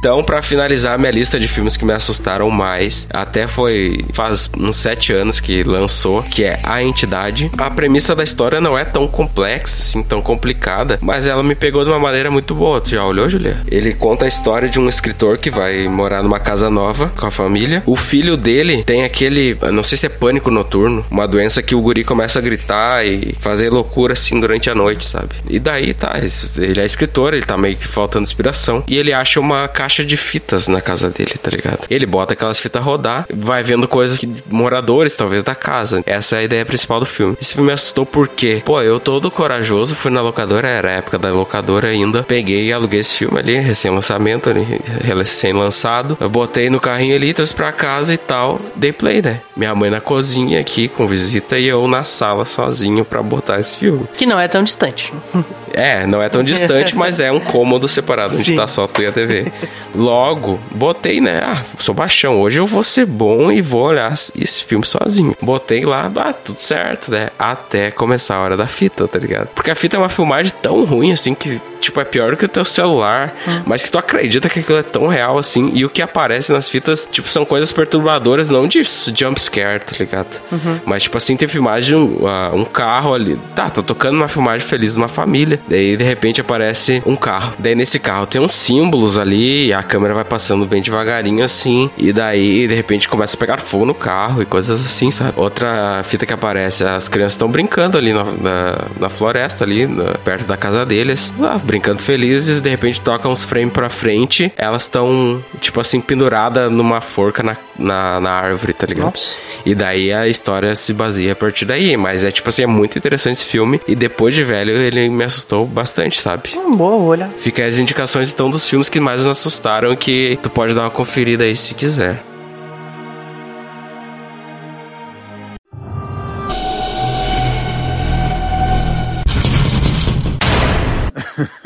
Então, pra finalizar minha lista de filmes que me assustaram mais, até foi faz uns sete anos que lançou, que é A Entidade. A premissa da história não é tão complexa, assim, tão complicada, mas ela me pegou de uma maneira muito boa. Tu já olhou, Julia? Ele conta a história de um escritor que vai morar numa casa nova com a família. O filho dele tem aquele, não sei se é pânico noturno, uma doença que o guri começa a gritar e fazer loucura assim durante a noite, sabe? E daí tá, ele é escritor, ele tá meio que faltando inspiração e ele acha uma caixa de fitas na casa dele, tá ligado? Ele bota aquelas fitas rodar, vai vendo coisas que moradores talvez da casa. Essa é a ideia principal do filme. Esse filme me assustou porque, pô, eu todo corajoso fui na locadora, era a época da locadora ainda, peguei e aluguei esse filme ali, recém-lançamento ali, recém-lançado. Eu botei no carrinho ali, trouxe pra casa e tal, dei play, né? Minha mãe na cozinha aqui com visita e eu na sala sozinho pra botar esse filme. Que não é tão distante. É, não é tão distante, mas é um cômodo separado onde Sim. tá só tu e a TV. Logo, botei, né? Ah, sou baixão. Hoje eu vou ser bom e vou olhar esse filme sozinho. Botei lá, ah, tudo certo, né? Até começar a hora da fita, tá ligado? Porque a fita é uma filmagem tão ruim assim que, tipo, é pior que o teu celular, mas que tu acredita que aquilo é tão real assim. E o que aparece nas fitas, tipo, são coisas perturbadoras, não de jump scare, tá ligado? Mas, tipo assim, tem filmagem, ah, um carro ali. Tá, tô tocando uma filmagem feliz de uma família. Daí, de repente, aparece um carro. Daí, nesse carro tem uns símbolos ali. E a câmera vai passando bem devagarinho assim. E daí, de repente, começa a pegar fogo no carro e coisas assim, sabe? Outra fita que aparece: as crianças estão brincando ali na, na, na floresta, ali, na- perto da casa deles. Lá, brincando felizes. De repente, toca uns frames pra frente. Elas estão, tipo assim, penduradas numa forca na, na, na árvore, tá ligado? Nossa. E daí a história se baseia a partir daí. Mas é tipo assim, é muito interessante esse filme. E depois de velho, ele me assustou bastante, sabe? Hum, boa, vou olhar. Fica aí as indicações então dos filmes que mais nos assustaram. Que tu pode dar uma conferida aí se quiser.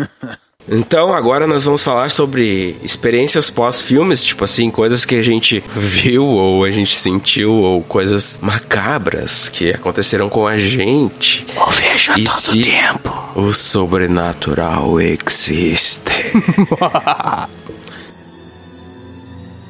Então, agora nós vamos falar sobre experiências pós-filmes, tipo assim, coisas que a gente viu ou a gente sentiu, ou coisas macabras que aconteceram com a gente. Eu vejo E se o sobrenatural existe?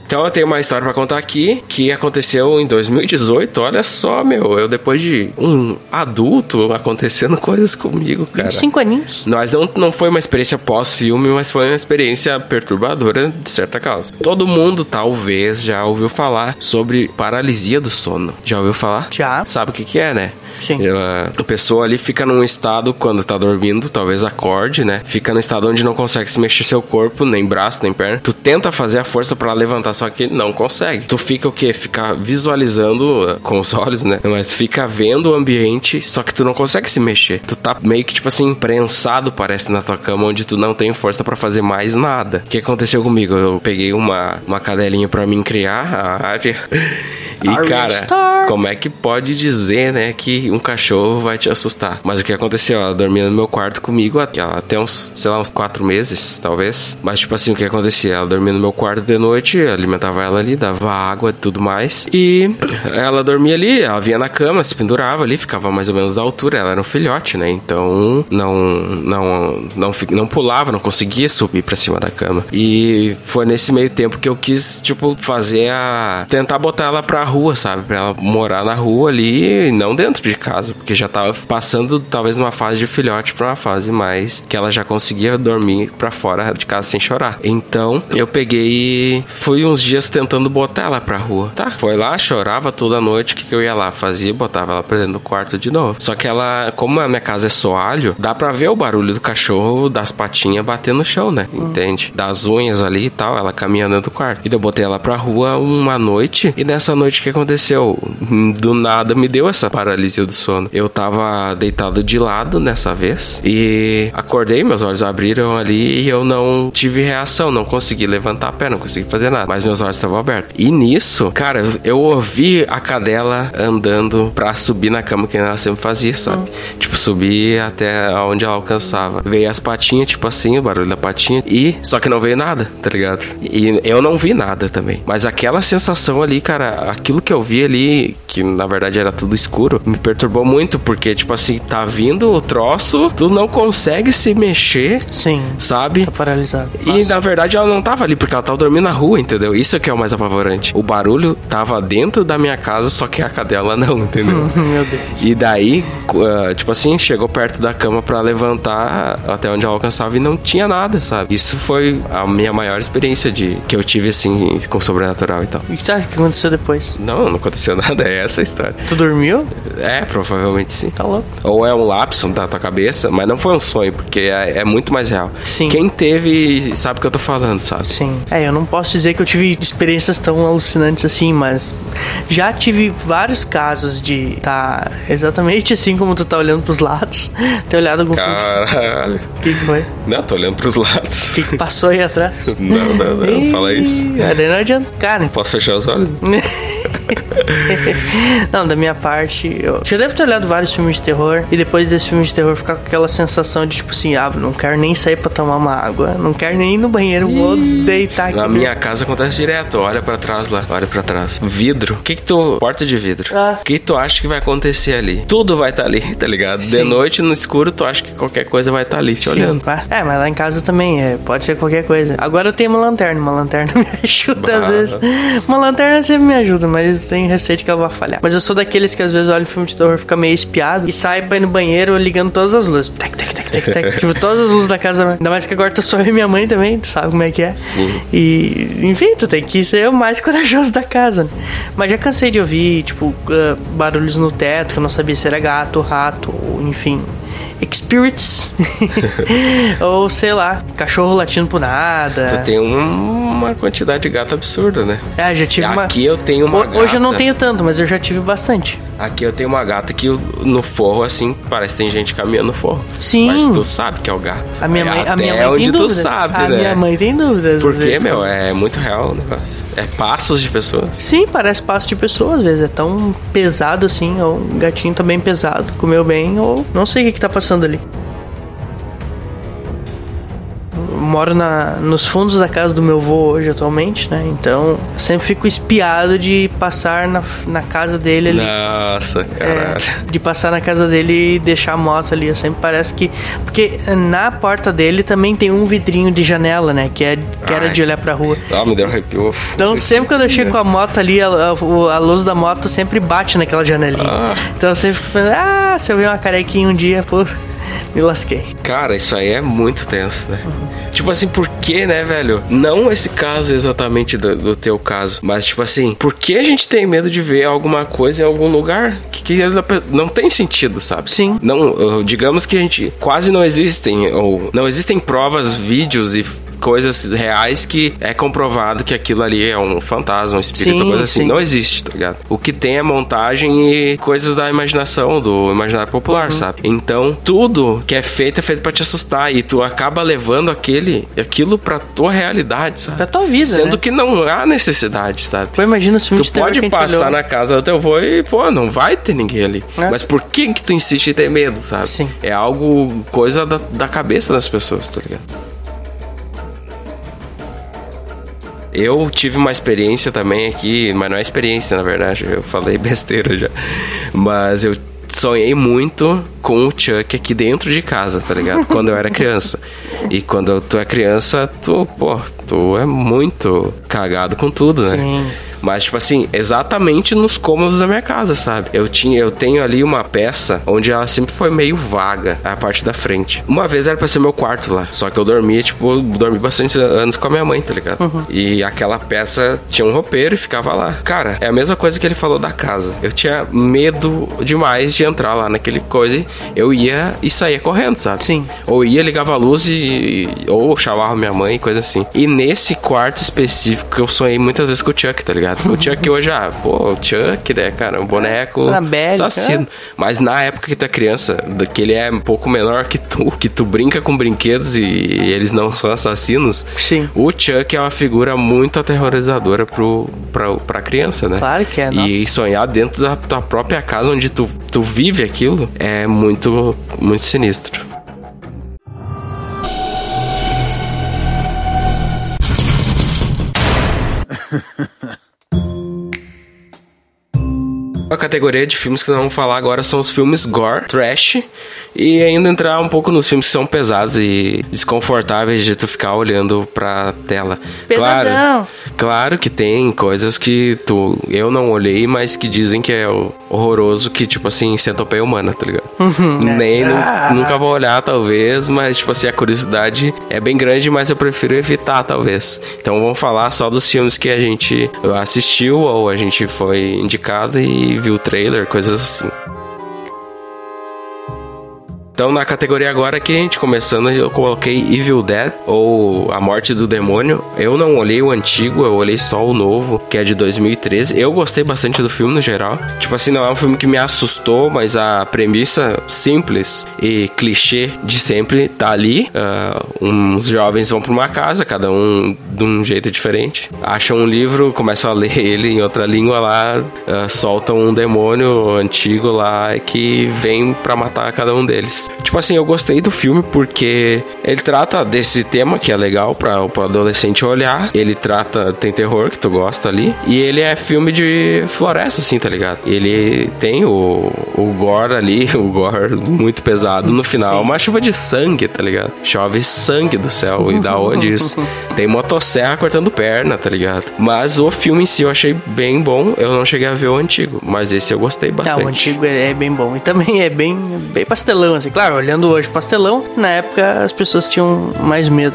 Então eu tenho uma história pra contar aqui que aconteceu em 2018. Olha só, meu, eu depois de um adulto acontecendo coisas comigo, cara. Cinco aninhos. Nós não, não foi uma experiência pós-filme, mas foi uma experiência perturbadora de certa causa. Todo mundo talvez já ouviu falar sobre paralisia do sono. Já ouviu falar? Já. Sabe o que, que é, né? Sim. Ela- a pessoa ali fica num estado quando tá dormindo, talvez acorde, né? Fica num estado onde não consegue se mexer seu corpo, nem braço, nem perna. Tu tenta fazer a força pra levantar só que não consegue. Tu fica o quê? Fica visualizando uh, com os olhos, né? Mas fica vendo o ambiente, só que tu não consegue se mexer. Tu tá meio que, tipo assim, prensado, parece, na tua cama, onde tu não tem força para fazer mais nada. O que aconteceu comigo? Eu peguei uma, uma cadelinha para mim criar, a área. E, cara, como é que pode dizer, né, que um cachorro vai te assustar? Mas o que aconteceu? Ela dormia no meu quarto comigo até, uns, sei lá, uns quatro meses, talvez. Mas, tipo assim, o que acontecia? Ela dormia no meu quarto de noite, alimentava ela ali, dava água e tudo mais. E ela dormia ali, ela vinha na cama, se pendurava ali, ficava mais ou menos da altura. Ela era um filhote, né? Então, não, não, não, não pulava, não conseguia subir pra cima da cama. E foi nesse meio tempo que eu quis, tipo, fazer a. tentar botar ela pra rua, sabe? Pra ela morar na rua ali, não dentro de casa, porque já tava passando, talvez, numa fase de filhote pra uma fase mais que ela já conseguia dormir pra fora de casa sem chorar. Então, eu peguei e fui uns dias tentando botar ela pra rua. Tá, foi lá, chorava toda noite. O que, que eu ia lá? Fazia, botava ela pra dentro do quarto de novo. Só que ela, como a minha casa é soalho, dá pra ver o barulho do cachorro, das patinhas batendo no chão, né? Entende? Das unhas ali e tal, ela caminhando dentro do quarto. E eu botei ela pra rua uma noite. E nessa noite o que aconteceu? Do nada me deu essa paralisia do sono. Eu tava deitado de lado nessa vez. E acordei, meus olhos abriram ali e eu não tive reação, não consegui levantar a pé, não consegui fazer nada. Mas meus olhos estavam abertos. E nisso, cara, eu ouvi a cadela andando pra subir na cama que ela sempre fazia, sabe? Tipo, subir até onde ela alcançava. Veio as patinhas, tipo assim, o barulho da patinha. E só que não veio nada, tá ligado? E eu não vi nada também. Mas aquela sensação ali, cara, aquilo que eu vi ali, que na verdade era tudo escuro, me muito, porque, tipo assim, tá vindo o troço, tu não consegue se mexer, Sim, sabe? tá paralisado. E na verdade ela não tava ali, porque ela tava dormindo na rua, entendeu? Isso é que é o mais apavorante. O barulho tava dentro da minha casa, só que a cadela não, entendeu? Meu Deus. E daí, ah, tipo assim, chegou perto da cama pra levantar até onde ela alcançava e não tinha nada, sabe? Isso foi a minha maior experiência de que eu tive assim com sobrenatural e tal. E tá, o que aconteceu depois? Não, não aconteceu nada, é essa a história. Tu dormiu? É, provavelmente sim. Tá louco. Ou é um lapso da tua cabeça, mas não foi um sonho, porque é, é muito mais real. Sim. Quem teve sabe o que eu tô falando, sabe? Sim. É, eu não posso dizer que eu tive experiências tão alucinantes assim, mas já tive vários casos de tá exatamente assim como tu tá olhando pros lados, ter olhado algum. Caralho. O que, que foi? Não, tô olhando pros lados. O que, que passou aí atrás? Não, não, não, fala isso. Aí não adianta. Cara, Posso fechar os olhos? não, da minha parte, eu já devo ter olhado vários filmes de terror e depois desse filme de terror ficar com aquela sensação de tipo assim, ah, não quero nem sair pra tomar uma água, não quero nem ir no banheiro, vou deitar aqui. Na minha casa acontece direto. Olha pra trás lá, olha pra trás. Vidro. O que que tu. Porta de vidro. Ah. O que tu acha que vai acontecer ali? Tudo vai estar ali, tá ligado? De Sim. noite, no escuro, tu acha que qualquer coisa vai estar ali te Sim, olhando. É, mas lá em casa também é, pode ser qualquer coisa. Agora eu tenho uma lanterna, uma lanterna me ajuda Bah. às vezes. Uma lanterna sempre me ajuda, mas eu tenho receio de que ela vai falhar. Mas eu sou daqueles que às vezes olham filme de terror, fica meio espiado e sai pra ir no banheiro ligando todas as luzes. Tec, tec, tec, tec, tec. tipo, todas as luzes da casa. Ainda mais que agora tô só eu e minha mãe também, tu sabe como é que é. Sim. E, enfim, tu tem que ser o mais corajoso da casa. né? Mas já cansei de ouvir, tipo, ah, barulhos no teto, que eu não sabia se era gato, rato, ou enfim. Spirits. ou sei lá, cachorro latindo por nada. Tu tem um- uma quantidade de gato absurda, né? É, já tive uma. Aqui eu tenho uma Ho- Hoje eu não gata. tenho tanto, mas eu já tive bastante. Aqui eu tenho uma gata que o- no forro, assim, parece que tem gente caminhando no forro. Sim. Mas tu sabe que é o gato. A minha É mãe, a até minha mãe onde tem tu dúvidas. sabe, a né? minha mãe tem dúvidas. Porque, meu, é muito real o negócio. É passos de pessoas. Sim, parece passo de pessoa, às vezes. É tão pesado assim, ou o gatinho tá bem pesado, comeu bem, ou não sei o que, que tá passando ali. Moro na, nos fundos da casa do meu avô hoje atualmente, né? Então sempre fico espiado de passar na, na casa dele ali. Nossa, É, caralho. de passar na casa dele e deixar a moto ali. Eu sempre parece que. Porque na porta dele também tem um vidrinho de janela, né? Que, é, que era Ai. de olhar pra rua. Ah, me deu arrepio. Então sempre quando eu chego com a moto ali, a, a- a luz da moto sempre bate naquela janelinha. Ah. Então eu sempre fico pensando, ah, se eu ver uma carequinha um dia, pô, me lasquei. Cara, isso aí é muito tenso, né? Tipo assim, por que, né, velho? Não esse caso exatamente do, do teu caso, mas tipo assim, por que a gente tem medo de ver alguma coisa em algum lugar que, que não tem sentido, sabe? Sim. Não, digamos que a gente quase não existem, ou não existem provas, vídeos e coisas reais que é comprovado que aquilo ali é um fantasma, um espírito, Sim, coisa assim. sim. Não existe, tá ligado? O que tem é montagem e coisas da imaginação, do imaginário popular, Uhum. sabe? Então, tudo que é feito é feito pra te assustar e tu acaba levando aquele, aquilo pra tua realidade, sabe? Pra tua vida, Sendo né? que não há necessidade, sabe? Pô, imagina filmes Tu pode passar olhou. na casa do teu avô e, pô, não vai ter ninguém ali. É. Mas por que que tu insiste em ter medo, sabe? Sim. É algo, coisa da, da cabeça das pessoas, tá ligado? Eu tive uma experiência também aqui, mas não é experiência, na verdade, eu falei besteira já. Mas eu sonhei muito com o Chuck aqui dentro de casa, tá ligado? Quando eu era criança. E quando tu é criança, tu, pô, tu é muito cagado com tudo, né? Sim. Mas, tipo assim, exatamente nos cômodos da minha casa, sabe? Eu tinha, eu tenho ali uma peça onde ela sempre foi meio vaga, a parte da frente. Uma vez era pra ser meu quarto lá. Só que eu dormia, tipo, dormi bastante anos com a minha mãe, tá ligado? E aquela peça tinha um roupeiro e ficava lá. Cara, é a mesma coisa que ele falou da casa. Eu tinha medo demais de entrar lá naquele coisa. e Eu ia e saía correndo, sabe? Sim. Ou ia, ligava a luz e. Ou chamava minha mãe, coisa assim. E nesse quarto específico, eu sonhei muitas vezes com o Chuck, tá ligado? O Chuck hoje, ah, pô, o Chuck, né, cara? Um boneco Annabelle, assassino. Mas na época que tu é criança, que ele é um pouco menor que tu, que tu brinca com brinquedos e eles não são assassinos. Sim. O Chuck é uma figura muito aterrorizadora pro, pra, pra criança, né? Claro que é, E nossa. sonhar dentro da tua própria casa onde tu, tu vive aquilo é muito, muito sinistro. A categoria de filmes que nós vamos falar agora são os filmes gore, trash e ainda entrar um pouco nos filmes que são pesados e desconfortáveis de tu ficar olhando pra tela. Pesadão. Claro, claro que tem coisas que tu eu não olhei, mas que dizem que é o- horroroso, que tipo assim, centopeia humana, tá ligado? Nem nu- nunca vou olhar talvez, mas tipo assim, a curiosidade é bem grande, mas eu prefiro evitar talvez. Então vamos falar só dos filmes que a gente assistiu ou a gente foi indicado e viu o trailer, coisas assim. Então, na categoria agora que a gente começando, eu coloquei Evil Dead, ou A Morte do Demônio. Eu não olhei o antigo, eu olhei só o novo, que é de 2013. Eu gostei bastante do filme no geral. Tipo assim, não é um filme que me assustou, mas a premissa simples e clichê de sempre tá ali. Ah, uns jovens vão pra uma casa, cada um de um jeito diferente. Acham um livro, começam a ler ele em outra língua lá, ah, soltam um demônio antigo lá que vem pra matar cada um deles. Tipo assim, eu gostei do filme porque ele trata desse tema que é legal pra o adolescente olhar. Ele trata, tem terror que tu gosta ali. E ele é filme de floresta, assim, tá ligado? Ele tem o, o gore ali, o gore muito pesado no final. Uma chuva de sangue, tá ligado? Chove sangue do céu. E da onde isso? Tem motosserra cortando perna, tá ligado? Mas o filme em si eu achei bem bom. Eu não cheguei a ver o antigo, mas esse eu gostei Ah, bastante. o antigo é, é bem bom. E também é bem, bem pastelão, assim. Claro, olhando hoje pastelão, na época as pessoas tinham mais medo.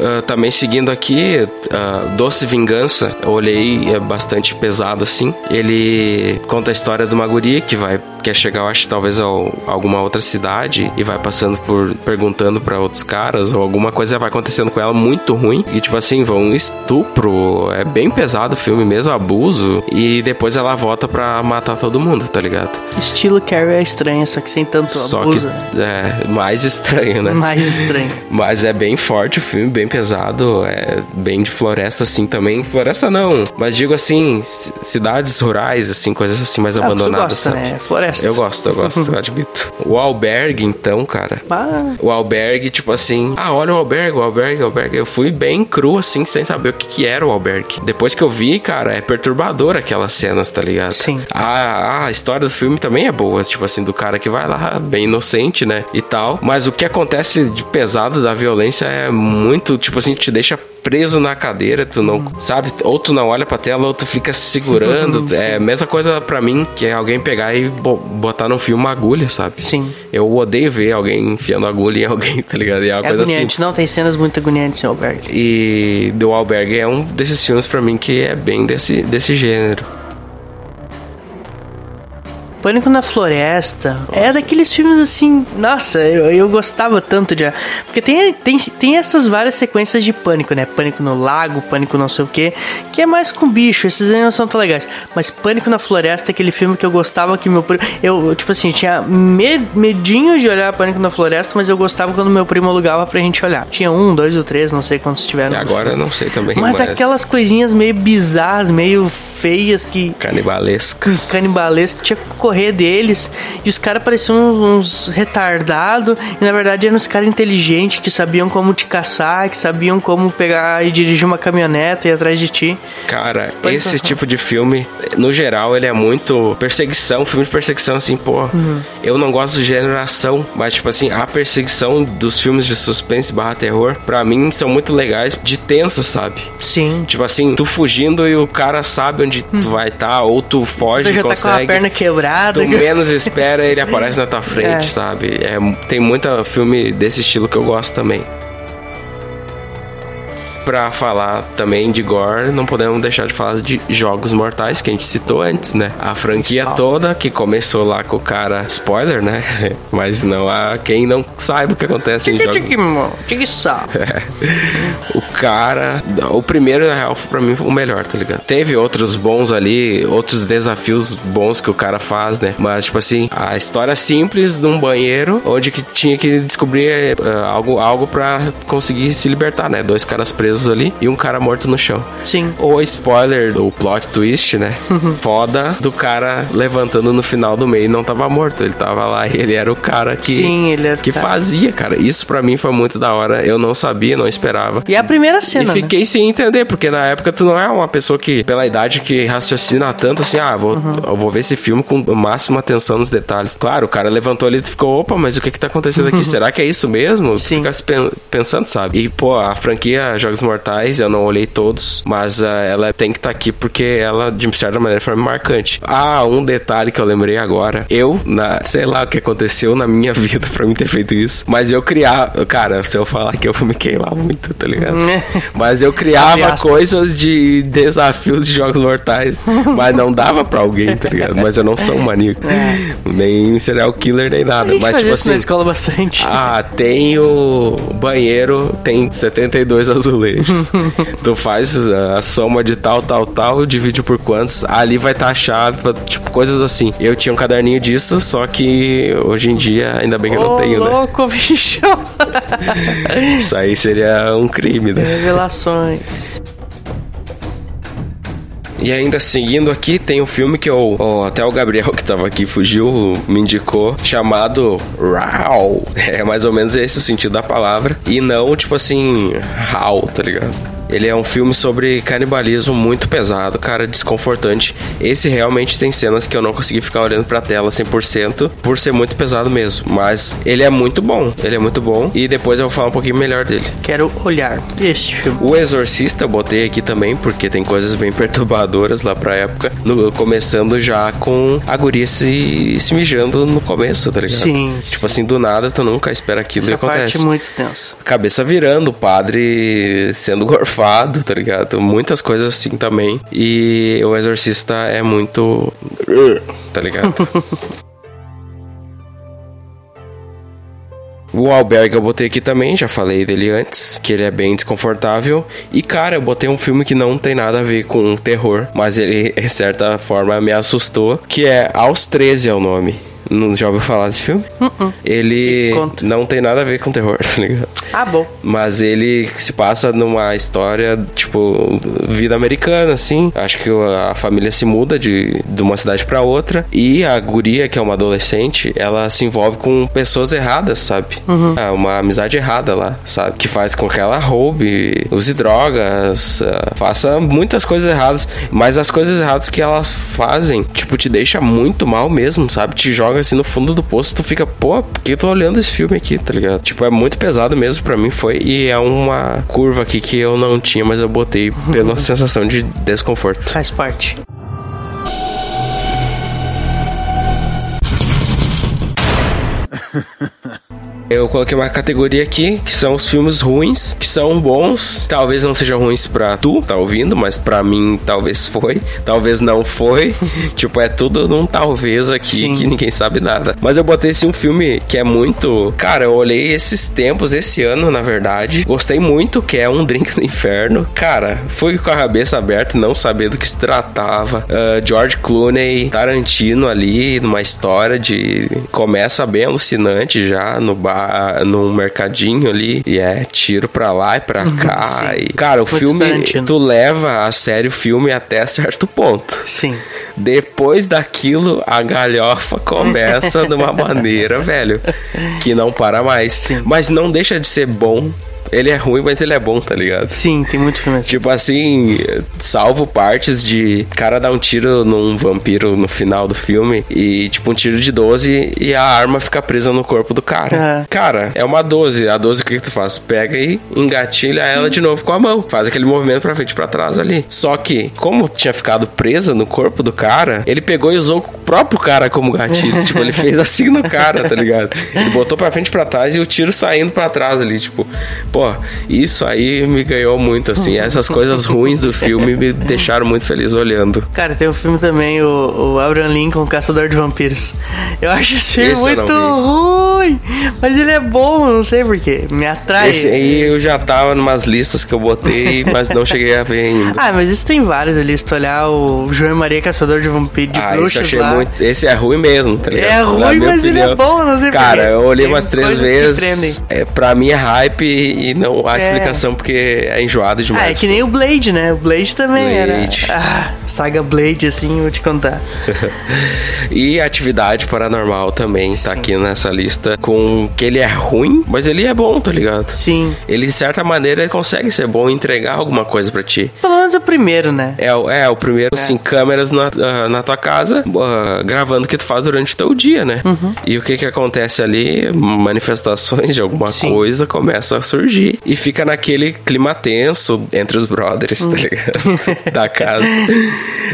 Ah, também seguindo aqui, ah, Doce Vingança, eu olhei, é bastante pesado assim. Ele conta a história de uma guria que vai quer chegar, eu acho, talvez a alguma outra cidade e vai passando por perguntando pra outros caras ou alguma coisa vai acontecendo com ela muito ruim e tipo assim, vão estupro, é bem pesado o filme mesmo, abuso e depois ela volta pra matar todo mundo, tá ligado? Estilo Carrie é estranho, só que sem tanto Só abuso. que é mais estranho, né? Mais estranho. Mas é bem forte o filme, bem pesado, é bem de floresta assim também. Floresta não, mas digo assim, cidades rurais, assim, coisas assim mais Ah, abandonadas, gosta, sabe? né? Floresta. Eu gosto, eu gosto, eu admito. O albergue, então, cara. Ah, O albergue, tipo assim, ah, olha o albergue, o albergue, o albergue. Eu fui bem cru, assim, sem saber o que, que era o albergue. Depois que eu vi, cara, é perturbador aquelas cenas, tá ligado? Sim. A, a história do filme também é boa, tipo assim, do cara que vai lá, bem inocente, né? E tal. Mas o que acontece de pesado da violência é muito, tipo assim, te deixa preso na cadeira, tu não, sabe? Ou tu não olha pra tela, ou tu fica se segurando. é a mesma coisa pra mim, que é alguém pegar e bo- botar no filme uma agulha, sabe? sim. Eu odeio ver alguém enfiando agulha em alguém, tá ligado? E é uma É coisa agoniante. assim. Não, tem cenas muito agoniantes em albergue. E The Albergue é um desses filmes pra mim que é bem desse, desse gênero. Pânico na Floresta. É daqueles filmes assim. Nossa, eu, eu gostava tanto de. Porque tem, tem, tem essas várias sequências de pânico, né? Pânico no lago, pânico não sei o que. Que é mais com bicho, esses aí não são tão legais. Mas Pânico na Floresta é aquele filme que eu gostava que meu primo. Eu, tipo assim, tinha me- medinho de olhar Pânico na Floresta, mas eu gostava quando meu primo alugava pra gente olhar. Tinha um, dois ou três, não sei quantos tiveram. E agora eu não sei também, Mas mas, aquelas coisinhas meio bizarras, meio feias que canibalescas. canibalescos, tinha que correr deles. E os caras pareciam uns, uns retardados. E na verdade eram uns caras inteligentes que sabiam como te caçar, que sabiam como pegar e dirigir uma caminhoneta e ir atrás de ti. Cara, Pode esse tipo de filme, no geral, ele é muito perseguição, filme de perseguição, assim, pô. Uhum. Eu não gosto de geração, mas, tipo assim, a perseguição dos filmes de suspense barra terror, pra mim, são muito legais, de tenso, sabe? Sim. Tipo assim, tu fugindo e o cara sabe onde tu vai estar, ou tu foge Você e já tá com a consegue. perna quebrada. Tu menos espera, ele aparece na tua frente, É. sabe? É, tem muita filme desse estilo que eu gosto também. Pra falar também de gore, não podemos deixar de falar de Jogos Mortais, que a gente citou antes, né? A franquia toda, que começou lá com o cara... Spoiler, né? Mas não há quem não saiba o que acontece em Jogos o cara. O primeiro, na real, foi pra mim o melhor, tá ligado? Teve outros bons ali, outros desafios bons que o cara faz, né? Mas, tipo assim, a história simples de um banheiro onde que tinha que descobrir eh, algo, algo pra conseguir se libertar, né? Dois caras presos ali e um cara morto no chão. Sim. O spoiler do plot twist, né? Foda do cara levantando no final do meio e não tava morto. Ele tava lá e ele era o cara que, Sim, ele o que cara. fazia, cara. Isso pra mim foi muito da hora. Eu não sabia, não esperava. E é a primeira cena. E né? fiquei sem entender, porque na época tu não é uma pessoa que, pela idade, que raciocina tanto assim, ah, vou, Uhum. eu vou ver esse filme com a máxima atenção nos detalhes. Claro, o cara levantou ali e ficou, opa, mas o que que tá acontecendo aqui? Será que é isso mesmo? Tu Sim. fica se pen- pensando, sabe? E, pô, a franquia Jogos Mortais, eu não olhei todos, mas ah, ela tem que estar aqui porque ela, de certa maneira, foi marcante. Ah, um detalhe que eu lembrei agora. Eu, na, sei lá o que aconteceu na minha vida pra mim ter feito isso, mas eu criava, cara, se eu falar que eu me queimar muito, tá ligado? Mas eu criava coisas de desafios de jogos mortais, mas não dava pra alguém, tá ligado? Mas eu não sou um maníaco, nem um serial killer, nem É. A nada. Mas, tipo isso na assim, escola bastante. ah, tem o banheiro, tem 72 azulejos. tu faz a soma de tal, tal, tal, divide por quantos, ali vai estar a chave, pra, tipo, coisas assim. Eu tinha um caderninho disso, só que hoje em dia, ainda bem que eu não Ô, tenho, né? louco, bicho. Isso aí seria um crime, né? Revelações. E ainda seguindo aqui, tem um filme que eu, até o Gabriel que tava aqui fugiu, me indicou, chamado Raw. É mais ou menos esse o sentido da palavra. E não, tipo assim, Raw, tá ligado? Ele é um filme sobre canibalismo muito pesado, cara, desconfortante. Esse realmente tem cenas que eu não consegui ficar olhando pra tela 100% por ser muito pesado mesmo. Mas ele é muito bom, ele é muito bom. E depois eu vou falar um pouquinho melhor dele. Quero olhar este filme. O Exorcista eu botei aqui também, porque tem coisas bem perturbadoras lá pra época. No- começando já com a guria se, se mijando no começo, tá ligado? Sim, Tipo assim, do nada, tu nunca espera aquilo e Essa parte acontece. é muito tensa. Cabeça virando, o padre sendo gorfado, tá ligado? Muitas coisas assim também. E o Exorcista é muito. tá ligado? O Albergue eu botei aqui também, já falei dele antes, que ele é bem desconfortável. E cara, eu botei um filme que não tem nada a ver com terror, mas ele, de certa forma, me assustou, que é Aos 13 é o nome. Não já ouviu falar desse filme? Ele Conta. não tem nada a ver com terror, tá ligado? Ah, bom. Mas ele se passa numa história, tipo, vida americana, assim. Acho que a família se muda de, de uma cidade pra outra. E a guria, que é uma adolescente, ela se envolve com pessoas erradas, sabe? É uma amizade errada lá, sabe? Que faz com que ela roube, use drogas, ah, faça muitas coisas erradas. Mas as coisas erradas que elas fazem, tipo, te deixa muito mal mesmo, sabe? Te joga assim no fundo do poço, tu fica, pô, por que eu tô olhando esse filme aqui, tá ligado? Tipo, é muito pesado mesmo pra mim, foi. E é uma curva aqui que eu não tinha, mas eu botei pela sensação de desconforto. Faz parte. Eu coloquei uma categoria aqui que são os filmes ruins, que são bons. Talvez não sejam ruins pra tu, tá ouvindo, mas pra mim talvez foi, talvez não foi. tipo, é tudo num talvez aqui Sim. que ninguém sabe nada. Mas eu botei esse um filme que é muito. Cara, eu olhei esses tempos, esse ano, na verdade. Gostei muito, que é Um Drink no Inferno. Cara, fui com a cabeça aberta, não sabendo do que se tratava. Ah, George Clooney, Tarantino ali, numa história de. Começa bem alucinante já no bar, num mercadinho ali. E é tiro pra lá e pra cá. E, cara, o filme. Tarantino. Tu leva a sério o filme até certo ponto. Sim. Depois daquilo, a galhofa começa de uma maneira, velho, que não para mais. Mas não deixa de ser bom. Ele é ruim, mas ele é bom, tá ligado? Sim, tem muito filme assim. Tipo assim, salvo partes de cara dar um tiro num vampiro no final do filme e tipo um tiro de 12 e a arma fica presa no corpo do cara. É. Cara, é uma 12. A 12 o que, que tu faz? Pega e engatilha ela de novo com a mão. Faz aquele movimento pra frente e pra trás ali. Só que, como tinha ficado presa no corpo do cara, ele pegou e usou o próprio cara como gatilho. tipo, ele fez assim no cara, tá ligado? Ele botou pra frente e pra trás e o tiro saindo pra trás ali. Tipo, pô, isso aí me ganhou muito, assim. Essas coisas ruins do filme me deixaram muito feliz olhando. Cara, tem um filme também, o, o Abraham Lincoln, Caçador de Vampiros. Eu acho esse filme Esse muito ruim, mas ele é bom, não sei porquê. Me atrai. Esse aí eu já tava numas listas que eu botei, mas não cheguei a ver ainda. Ah, mas isso tem vários ali. Se tu olhar o João Maria Caçador de Vampiros de Ah, esse bruxas achei lá. muito. Esse é ruim mesmo, tá ligado? É ruim, mas ele é bom, não sei Cara, porquê. eu olhei umas três vezes. É, pra mim é hype e não há É. explicação porque é enjoado demais. Ah, é que nem o Blade, né? O Blade também Blade. era. Ah, saga Blade, assim, vou te contar. E atividade paranormal também tá aqui nessa lista. Com que ele é ruim, mas ele é bom, tá ligado? Sim. Ele, de certa maneira, ele consegue ser bom e entregar alguma coisa pra ti. Pelo menos o primeiro, né? É, o- é, o primeiro, assim, câmeras na, ah, na tua casa, ah, gravando o que tu faz durante o teu dia, né? Uhum. E o que que acontece ali? Manifestações de alguma Sim. coisa começam a surgir. E fica naquele clima tenso entre os brothers, tá ligado? da casa.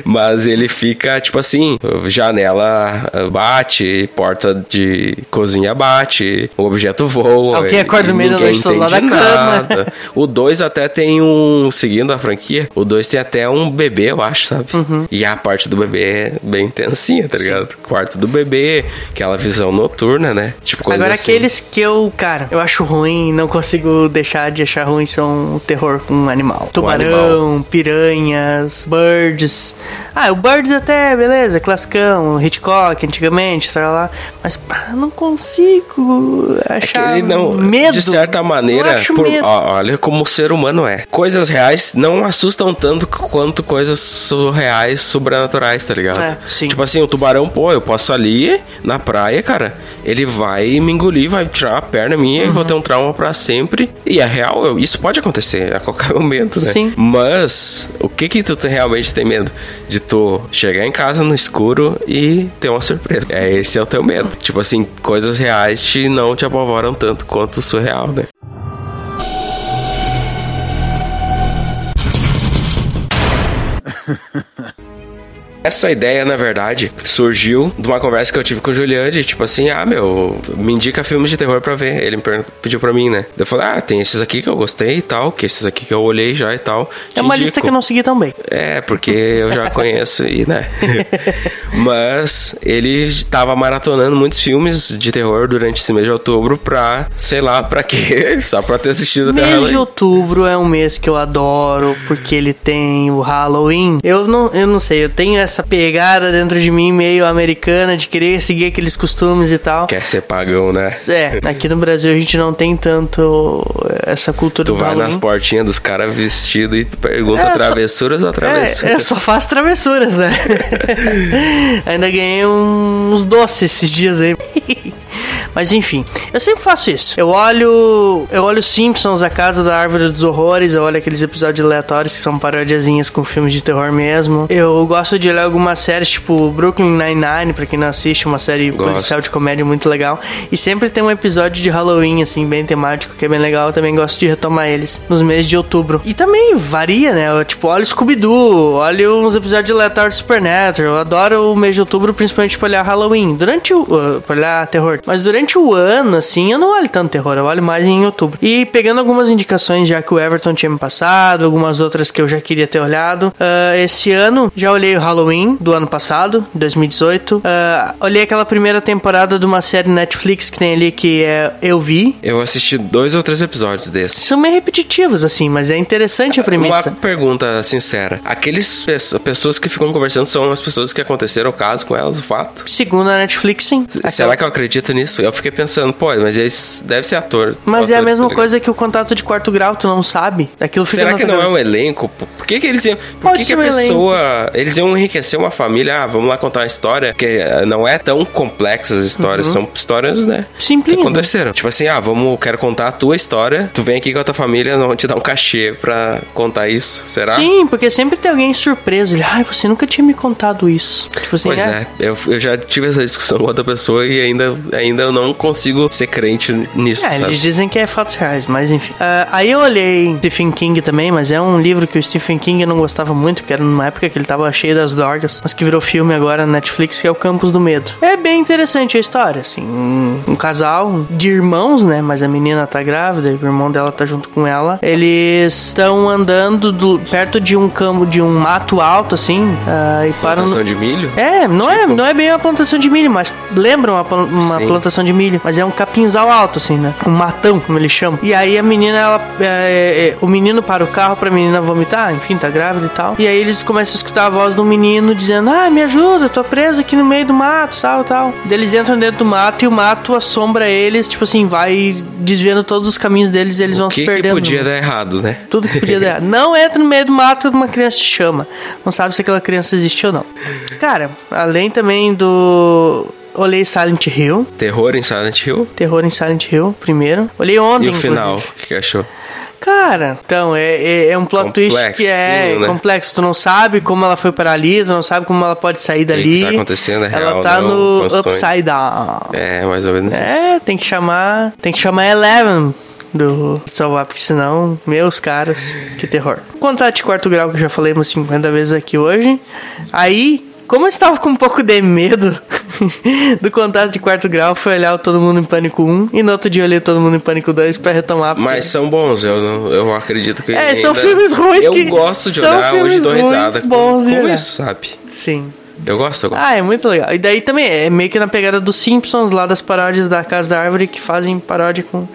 Mas ele fica, tipo assim, janela ah, bate, porta de cozinha bate, o objeto voa. Alguém acorda no meio da noite, lá na cama. O 2 até tem um. Seguindo a franquia, o 2 tem até um bebê, eu acho, sabe? Uhum. E a parte do bebê é bem tensinha, tá ligado? Quarto do bebê, aquela visão noturna, né? Tipo, Agora, assim. aqueles que eu, cara, eu acho ruim, não consigo deixar de achar ruim, são o terror com animal. Tubarão, piranhas, birds. Ah, o birds até, beleza, classicão, Hitchcock, antigamente, sei lá. Mas, pá, não consigo É que achar ele não, medo. de certa maneira, por- ó, olha como o ser humano é. Coisas reais não assustam tanto quanto coisas surreais, sobrenaturais, tá ligado? É, sim. Tipo assim, o tubarão, pô, eu posso ali na praia, cara, ele vai me engolir, vai tirar a perna minha e Uhum. vou ter um trauma pra sempre. E é real, isso pode acontecer a qualquer momento, né? Sim. Mas o que que tu te- realmente tem medo? De tu chegar em casa no escuro e ter uma surpresa. É esse é o teu medo. Tipo assim, coisas reais te não te apavoram tanto quanto o surreal, né? Essa ideia, na verdade, surgiu de uma conversa que eu tive com o Julian de tipo assim, ah, meu, me indica filmes de terror pra ver. Ele me pediu pra mim, né? Eu falei, ah, tem esses aqui que eu gostei e tal, que esses aqui que eu olhei já e tal. É uma indico." lista que eu não segui tão bem. É, porque eu já conheço e, né? Mas ele tava maratonando muitos filmes de terror durante esse mês de outubro pra, sei lá, pra quê? Só pra ter assistido até Mês de outubro é um mês que eu adoro, porque ele tem o Halloween. Eu não, eu não sei, eu tenho essa pegada dentro de mim meio americana de querer seguir aqueles costumes e tal. Quer ser pagão, né? É, aqui no Brasil a gente não tem tanto essa cultura Tu do vai Halloween. nas portinhas dos caras vestidos e tu pergunta É, só- travessuras ou travessuras. É, eu só faço travessuras, né? Ainda ganhei uns doces esses dias aí. Mas enfim, eu sempre faço isso. Eu olho, eu olho Simpsons, a Casa da Árvore dos Horrores, eu olho aqueles episódios aleatórios que são parodiazinhas com filmes de terror mesmo. Eu gosto de olhar algumas séries, tipo Brooklyn Nine-Nine, pra quem não assiste, uma série Gosto. policial de comédia muito legal. E sempre tem um episódio de Halloween, assim, bem temático, que é bem legal. Eu também gosto de retomar eles nos meses de outubro. E também varia, né? Eu, tipo, olho Scooby-Doo, olho uns episódios aleatórios de Supernatural. Eu adoro o mês de outubro, principalmente pra olhar Halloween. Durante o. Uh, pra olhar terror. Mas durante durante o ano, assim, eu não olho tanto terror, eu olho mais em outubro. E pegando algumas indicações já que o Everton tinha me passado, algumas outras que eu já queria ter olhado. ah, esse ano já olhei o Halloween do ano passado, 2018. Ah, olhei aquela primeira temporada de uma série Netflix que tem ali que é Eu Vi. Eu assisti dois ou três episódios desses. São meio repetitivos, assim, mas é interessante a Uma premissa. pergunta sincera. Aqueles pe- pessoas que ficam conversando são as pessoas que aconteceram o caso com elas, o fato? Segundo a Netflix, sim. Será que eu acredito nisso? Eu fiquei pensando, pô, mas esse deve ser ator. Mas é a mesma tá coisa que o contato de quarto grau, tu não sabe. Aquilo fica Será que não é um cabeça. elenco? Por que, que eles iam. Por Pode que, que a um elenco. pessoa. Eles iam enriquecer uma família? Ah, vamos lá contar uma história. Que eh, não é tão complexa as histórias. São histórias, né? Que Simplinho. aconteceram. Tipo assim, ah, vamos, quero contar a tua história. Tu vem aqui com a tua família, não te dar um cachê pra contar isso. Será? Sim, porque sempre tem alguém surpreso. Ele, ai, você nunca tinha me contado isso. Tipo assim, Pois é. é, eu, eu já tive essa discussão com outra pessoa e ainda, ainda eu não consigo ser crente nisso, É, sabe? eles dizem que é fatos reais, mas enfim. Ah, aí eu olhei Stephen King também, mas é um livro que o Stephen King não gostava muito, porque era numa época que ele tava cheio das drogas, mas que virou filme agora na Netflix, que é o Campos do Medo. É bem interessante a história, assim. Um, um casal de irmãos, né? Mas a menina tá grávida, e o irmão dela tá junto com ela. Eles estão andando do- perto de um campo, de um mato alto, assim, ah, e param no, Plantação de milho? é, não, é, Tipo? não é bem uma plantação de milho, mas lembra uma, uma plantação de milho. Mas é um capinzal alto, assim, né? Um matão, como eles chamam. E aí a menina, ela. é, é, é, o menino para o carro pra menina vomitar, enfim, tá grávida e tal. E aí eles começam a escutar a voz do menino dizendo: Ah, me ajuda, tô preso aqui no meio do mato, tal, tal. Daí eles entram dentro do mato e o mato assombra eles, tipo assim, vai desviando todos os caminhos deles e eles vão O que, se que perdendo. podia dar errado, né? Tudo que podia dar errado. Não entra no meio do mato uma criança te chama. Não sabe se aquela criança existe ou não. Cara, além também do. Olhei Silent Hill. Terror em Silent Hill? Terror em Silent Hill, primeiro. Olhei ontem, E o final? O que que achou? Cara, então, é, é, é um plot twist que é né? complexo. Tu não sabe como ela foi paralisa, não sabe como ela pode sair que dali. tá acontecendo, é ela real, tá não, no condições. Upside Down. É, mais ou menos isso. É, tem que chamar. Tem que chamar Eleven do salvar, porque senão, meus caras, que terror. Contato de quarto grau que eu já falei umas 50 vezes aqui hoje. Aí, como eu estava com um pouco de medo do contato de quarto grau, fui olhar o Todo Mundo em Pânico 1 e no outro dia eu olhei Todo Mundo em Pânico 2 pra retomar. porque- Mas são bons, eu, não- eu acredito que. É, são filmes ruins Eu que- gosto de olhar hoje filmes dou risada com, bons com olhar. isso, sabe? Sim. Eu gosto, eu gosto. Ah, é muito legal. E daí também é meio que na pegada dos Simpsons, lá das paródias da Casa da Árvore, que fazem paródia com.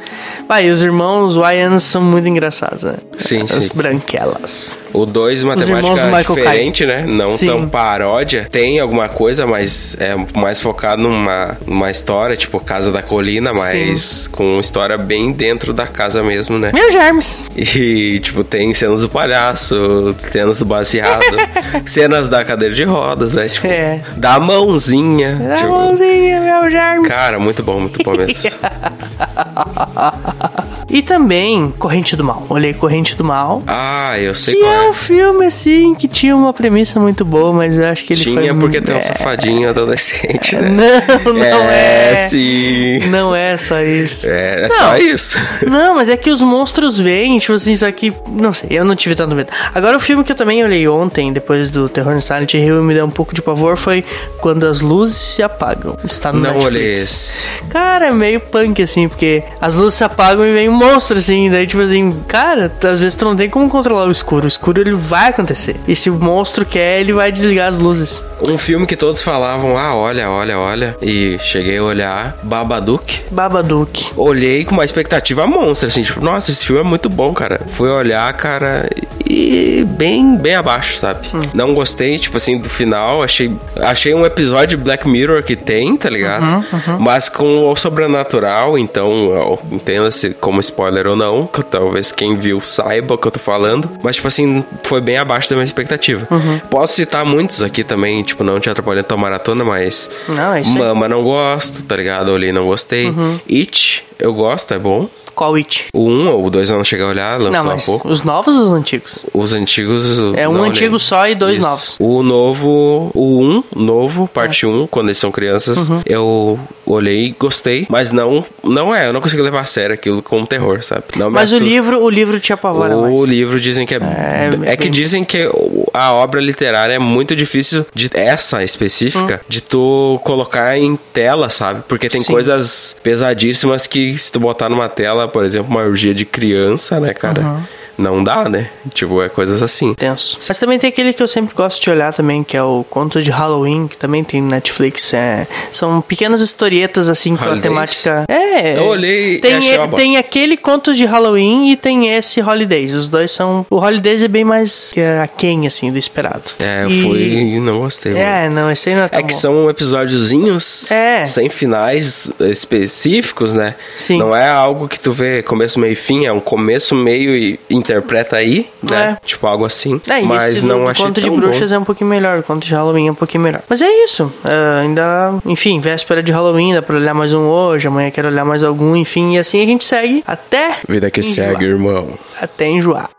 Vai, e os irmãos Wyans são muito engraçados, né? Sim, As sim. branquelas. O 2, irmãos do matemática Michael diferente, né? Não Sim. tão paródia. Tem alguma coisa, mas é mais focado numa, numa história, tipo Casa da Colina, mas com uma história bem dentro da casa mesmo, né? Meu germes. E, tipo, tem cenas do palhaço, cenas do baseado, cenas da cadeira de rodas, né? Tipo, É. da mãozinha. Dá a tipo, mãozinha, meu germes. cara, muito bom, muito bom mesmo. E também Corrente do Mal. Olhei Corrente do Mal. ah, eu sei Que qual é é. um filme, assim, que tinha uma premissa muito boa, mas eu acho que ele foi... Tinha porque tem um é... safadinho adolescente, né? Não, não é. sim. Não é só isso. É, é Não. só isso. Não, mas é que os monstros vêm, tipo assim, só que. Não sei, eu não tive tanto medo. Agora, o filme que eu também olhei ontem, depois do Terror no Silent Hill, e me deu um pouco de pavor, foi Quando as Luzes Se Apagam. Está no Não Netflix. olhei esse. Cara, é meio punk, assim, porque as luzes se apagam e vem um monstro, assim. Daí, tipo assim, cara, às vezes tu não tem como controlar o escuro. O escuro, ele vai acontecer. E se o monstro quer, ele vai desligar as luzes. Um filme que todos falavam, ah, olha, olha, olha. E cheguei a olhar, Babadook. Babadook. Olhei com uma expectativa monstra, assim, tipo, nossa, esse filme é muito bom, cara. Fui olhar, cara, e bem, bem abaixo, sabe? Hum. Não gostei, tipo assim, do final. Achei, achei um episódio de Black Mirror que tem, tá ligado? Uhum, Mas com o sobrenatural, então, entenda-se como spoiler ou não, talvez quem viu saiba o que eu tô falando. Mas, tipo assim, foi bem abaixo da minha expectativa. Uhum. Posso citar muitos aqui também, tipo, não te atrapalhando tua maratona, mas. Não, é isso. Mama não gosto, tá ligado? Olhei não gostei. Uhum. It, eu gosto, é bom. Qual it? O 1 ou o 2 eu não cheguei a olhar, lançou Não, há pouco. os novos ou os antigos? Os antigos. É um não antigo olhei. só e dois Isso. novos. O novo, o 1 novo, parte É. 1, quando eles são crianças, Uhum. eu olhei e gostei, mas não, não é, eu não consigo levar a sério aquilo como terror, sabe? Não Mas o livro, o livro te apavora O mais. livro dizem que é. É, É, que bem- dizem que o o- a obra literária é muito difícil de essa específica de tu colocar em tela, sabe? Porque tem Sim. coisas pesadíssimas que se tu botar numa tela, por exemplo, uma orgia de criança, né, cara? Não dá, né? Tipo, é coisas assim. Tenso. Mas também tem aquele que eu sempre gosto de olhar também, que é o Conto de Halloween, que também tem no Netflix. É, são pequenas historietas assim com a temática. É. Eu olhei e tem, bosta. tem aquele Contos de Halloween e tem esse Holidays. Os dois são. O Holidays é bem mais é, aquém, assim, do esperado. É, eu E- fui e não gostei. É, não, esse aí não é tão É que bom. são episódiozinhos É. sem finais específicos, né? Sim. Não é algo que tu vê começo, meio e fim, é um começo, meio e interpreta aí, né? É. Tipo algo assim. É, Mas esse não do, achei Conto tão de Bruxas bom. é um pouquinho melhor, o Conto de Halloween é um pouquinho melhor. Mas é isso, é, ainda, enfim, véspera de Halloween, dá pra olhar mais um hoje, amanhã quero olhar mais algum, enfim, e assim a gente segue até Vida que enjoar. segue, irmão. Até enjoar.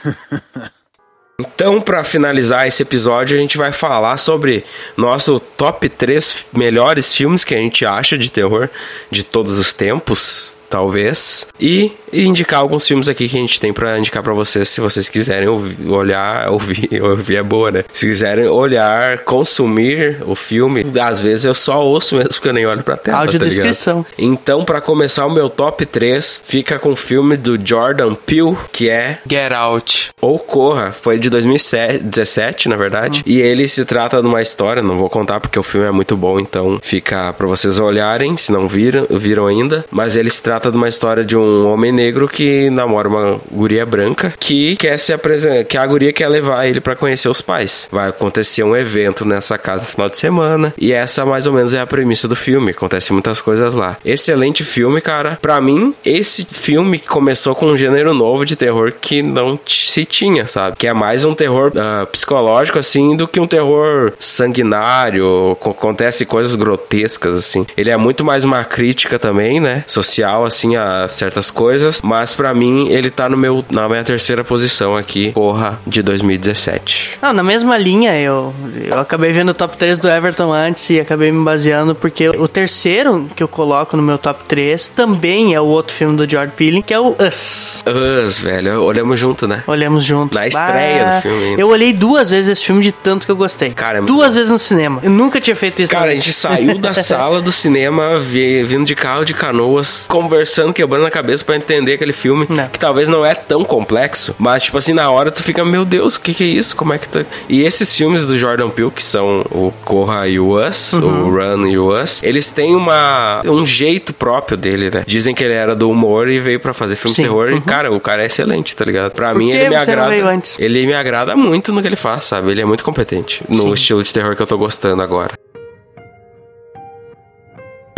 Então, pra finalizar esse episódio, a gente vai falar sobre nosso top 3 melhores filmes que a gente acha de terror de todos os tempos, talvez. E, e indicar alguns filmes aqui que a gente tem pra indicar pra vocês, se vocês quiserem ouvir, olhar, ouvir, ouvir é boa, né? Se quiserem olhar, consumir o filme, às vezes eu só ouço mesmo porque eu nem olho pra tela, tá ligado? Audiodescrição. Então, pra começar o meu top 3, fica com o filme do Jordan Peele, que é Get Out. ou Corra, foi de 2017, na verdade. E ele se trata de uma história, não vou contar porque o filme é muito bom, então fica pra vocês olharem, se não viram, viram ainda. Mas ele se trata de uma história de um homem negro que namora uma guria branca que quer se apresentar, que a guria quer levar ele pra conhecer os pais. Vai acontecer um evento nessa casa no final de semana e essa mais ou menos é a premissa do filme. Acontece muitas coisas lá. Excelente filme, cara. Pra mim, esse filme começou com um gênero novo de terror que não se tinha, sabe? Que é mais um terror ah, psicológico, assim, do que um terror sanguinário. co- Acontece coisas grotescas, assim. Ele é muito mais uma crítica também, né? Social, assim, a certas coisas. Mas pra mim, ele tá no meu, na minha terceira posição aqui, Corra, de 2017. Não, na mesma linha, eu, eu acabei vendo o top 3 do Everton antes e acabei me baseando porque o terceiro que eu coloco no meu top 3 também é o outro filme do George Peele, que é o Us. Us, velho. Olhamos junto, né? Olhamos juntos. Na estreia do filme ainda. Eu olhei duas vezes esse filme de tanto que eu gostei. Cara, duas vezes no cinema. Eu nunca tinha feito isso. Cara, a gente saiu da sala do cinema vi- vindo de carro de canoas, conversando, quebrando a cabeça pra entender aquele filme, Não. que talvez não é tão complexo, mas tipo assim, na hora tu fica, meu Deus, o que que é isso? Como é que tá? E esses filmes do Jordan Peele, que são o Corra e o Us, Uhum. o Run e o Us, eles têm uma um jeito próprio dele, né? Dizem que ele era do humor e veio pra fazer filme de Sim, terror uhum. e cara, o cara é excelente, tá ligado? Pra Por mim ele me agrada. Ele me agrada muito no que ele faz, sabe? Ele é muito competente no Sim. estilo de terror que eu tô gostando agora.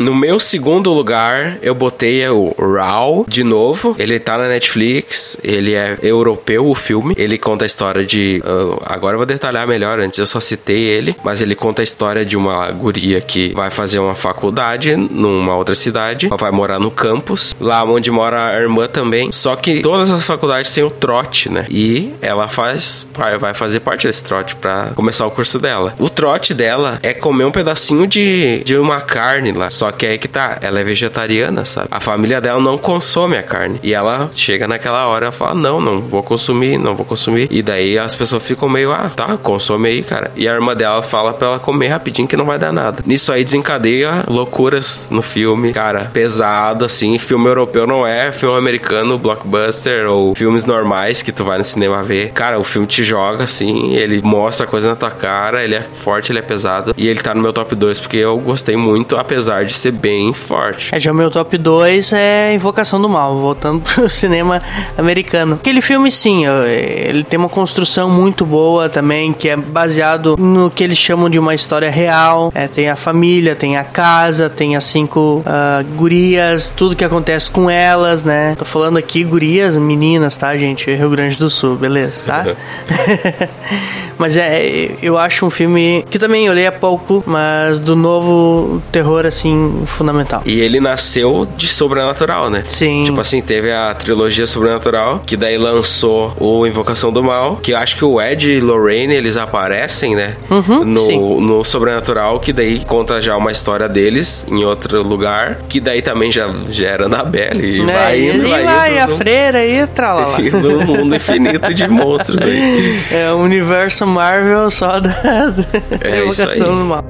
No meu segundo lugar, eu botei o Raw de novo. Ele tá na Netflix. Ele é europeu, o filme. Ele conta a história de. ah, agora eu vou detalhar melhor. Antes eu só citei ele. Mas ele conta a história de uma guria que vai fazer uma faculdade numa outra cidade. Ela vai morar no campus. Lá onde mora a irmã também. Só que todas as faculdades têm o trote, né? E ela faz. Vai fazer parte desse trote pra começar o curso dela. O trote dela é comer um pedacinho de, de uma carne lá. Só que aí que tá, ela é vegetariana, sabe? A família dela não consome a carne. E ela chega naquela hora e fala: Não, não vou consumir, não vou consumir. E daí as pessoas ficam meio, ah, tá, consome aí, cara. E a irmã dela fala pra ela comer rapidinho que não vai dar nada. Nisso aí desencadeia loucuras no filme, cara, pesado, assim. Filme europeu não é filme americano, blockbuster ou filmes normais que tu vai no cinema ver. Cara, o filme te joga, assim, ele mostra a coisa na tua cara, ele é forte, ele é pesado. E ele tá no meu top 2 porque eu gostei muito, apesar de ser bem forte. É, já o meu top 2 é Invocação do Mal, voltando pro cinema americano. Aquele filme, sim, ele tem uma construção muito boa também, que é baseado no que eles chamam de uma história real. É, tem a família, tem a casa, tem as cinco ah, gurias, tudo que acontece com elas, né? Tô falando aqui gurias, meninas, tá, gente? Rio Grande do Sul, beleza, tá? Mas é, eu acho um filme que também olhei há pouco, mas do novo terror, assim, fundamental. E ele nasceu de sobrenatural, né? Sim. Tipo assim, teve a trilogia sobrenatural, que daí lançou o Invocação do Mal, que eu acho que o Ed e Lorraine, eles aparecem, né? Uhum, no, sim. no sobrenatural, que daí conta já uma história deles em outro lugar, que daí também já, já era Annabelle, e É, vai indo, e vai vai, indo. a num- freira e tralala. E num mundo infinito de monstros aí. É o universo Marvel só da, da É evocação do mal.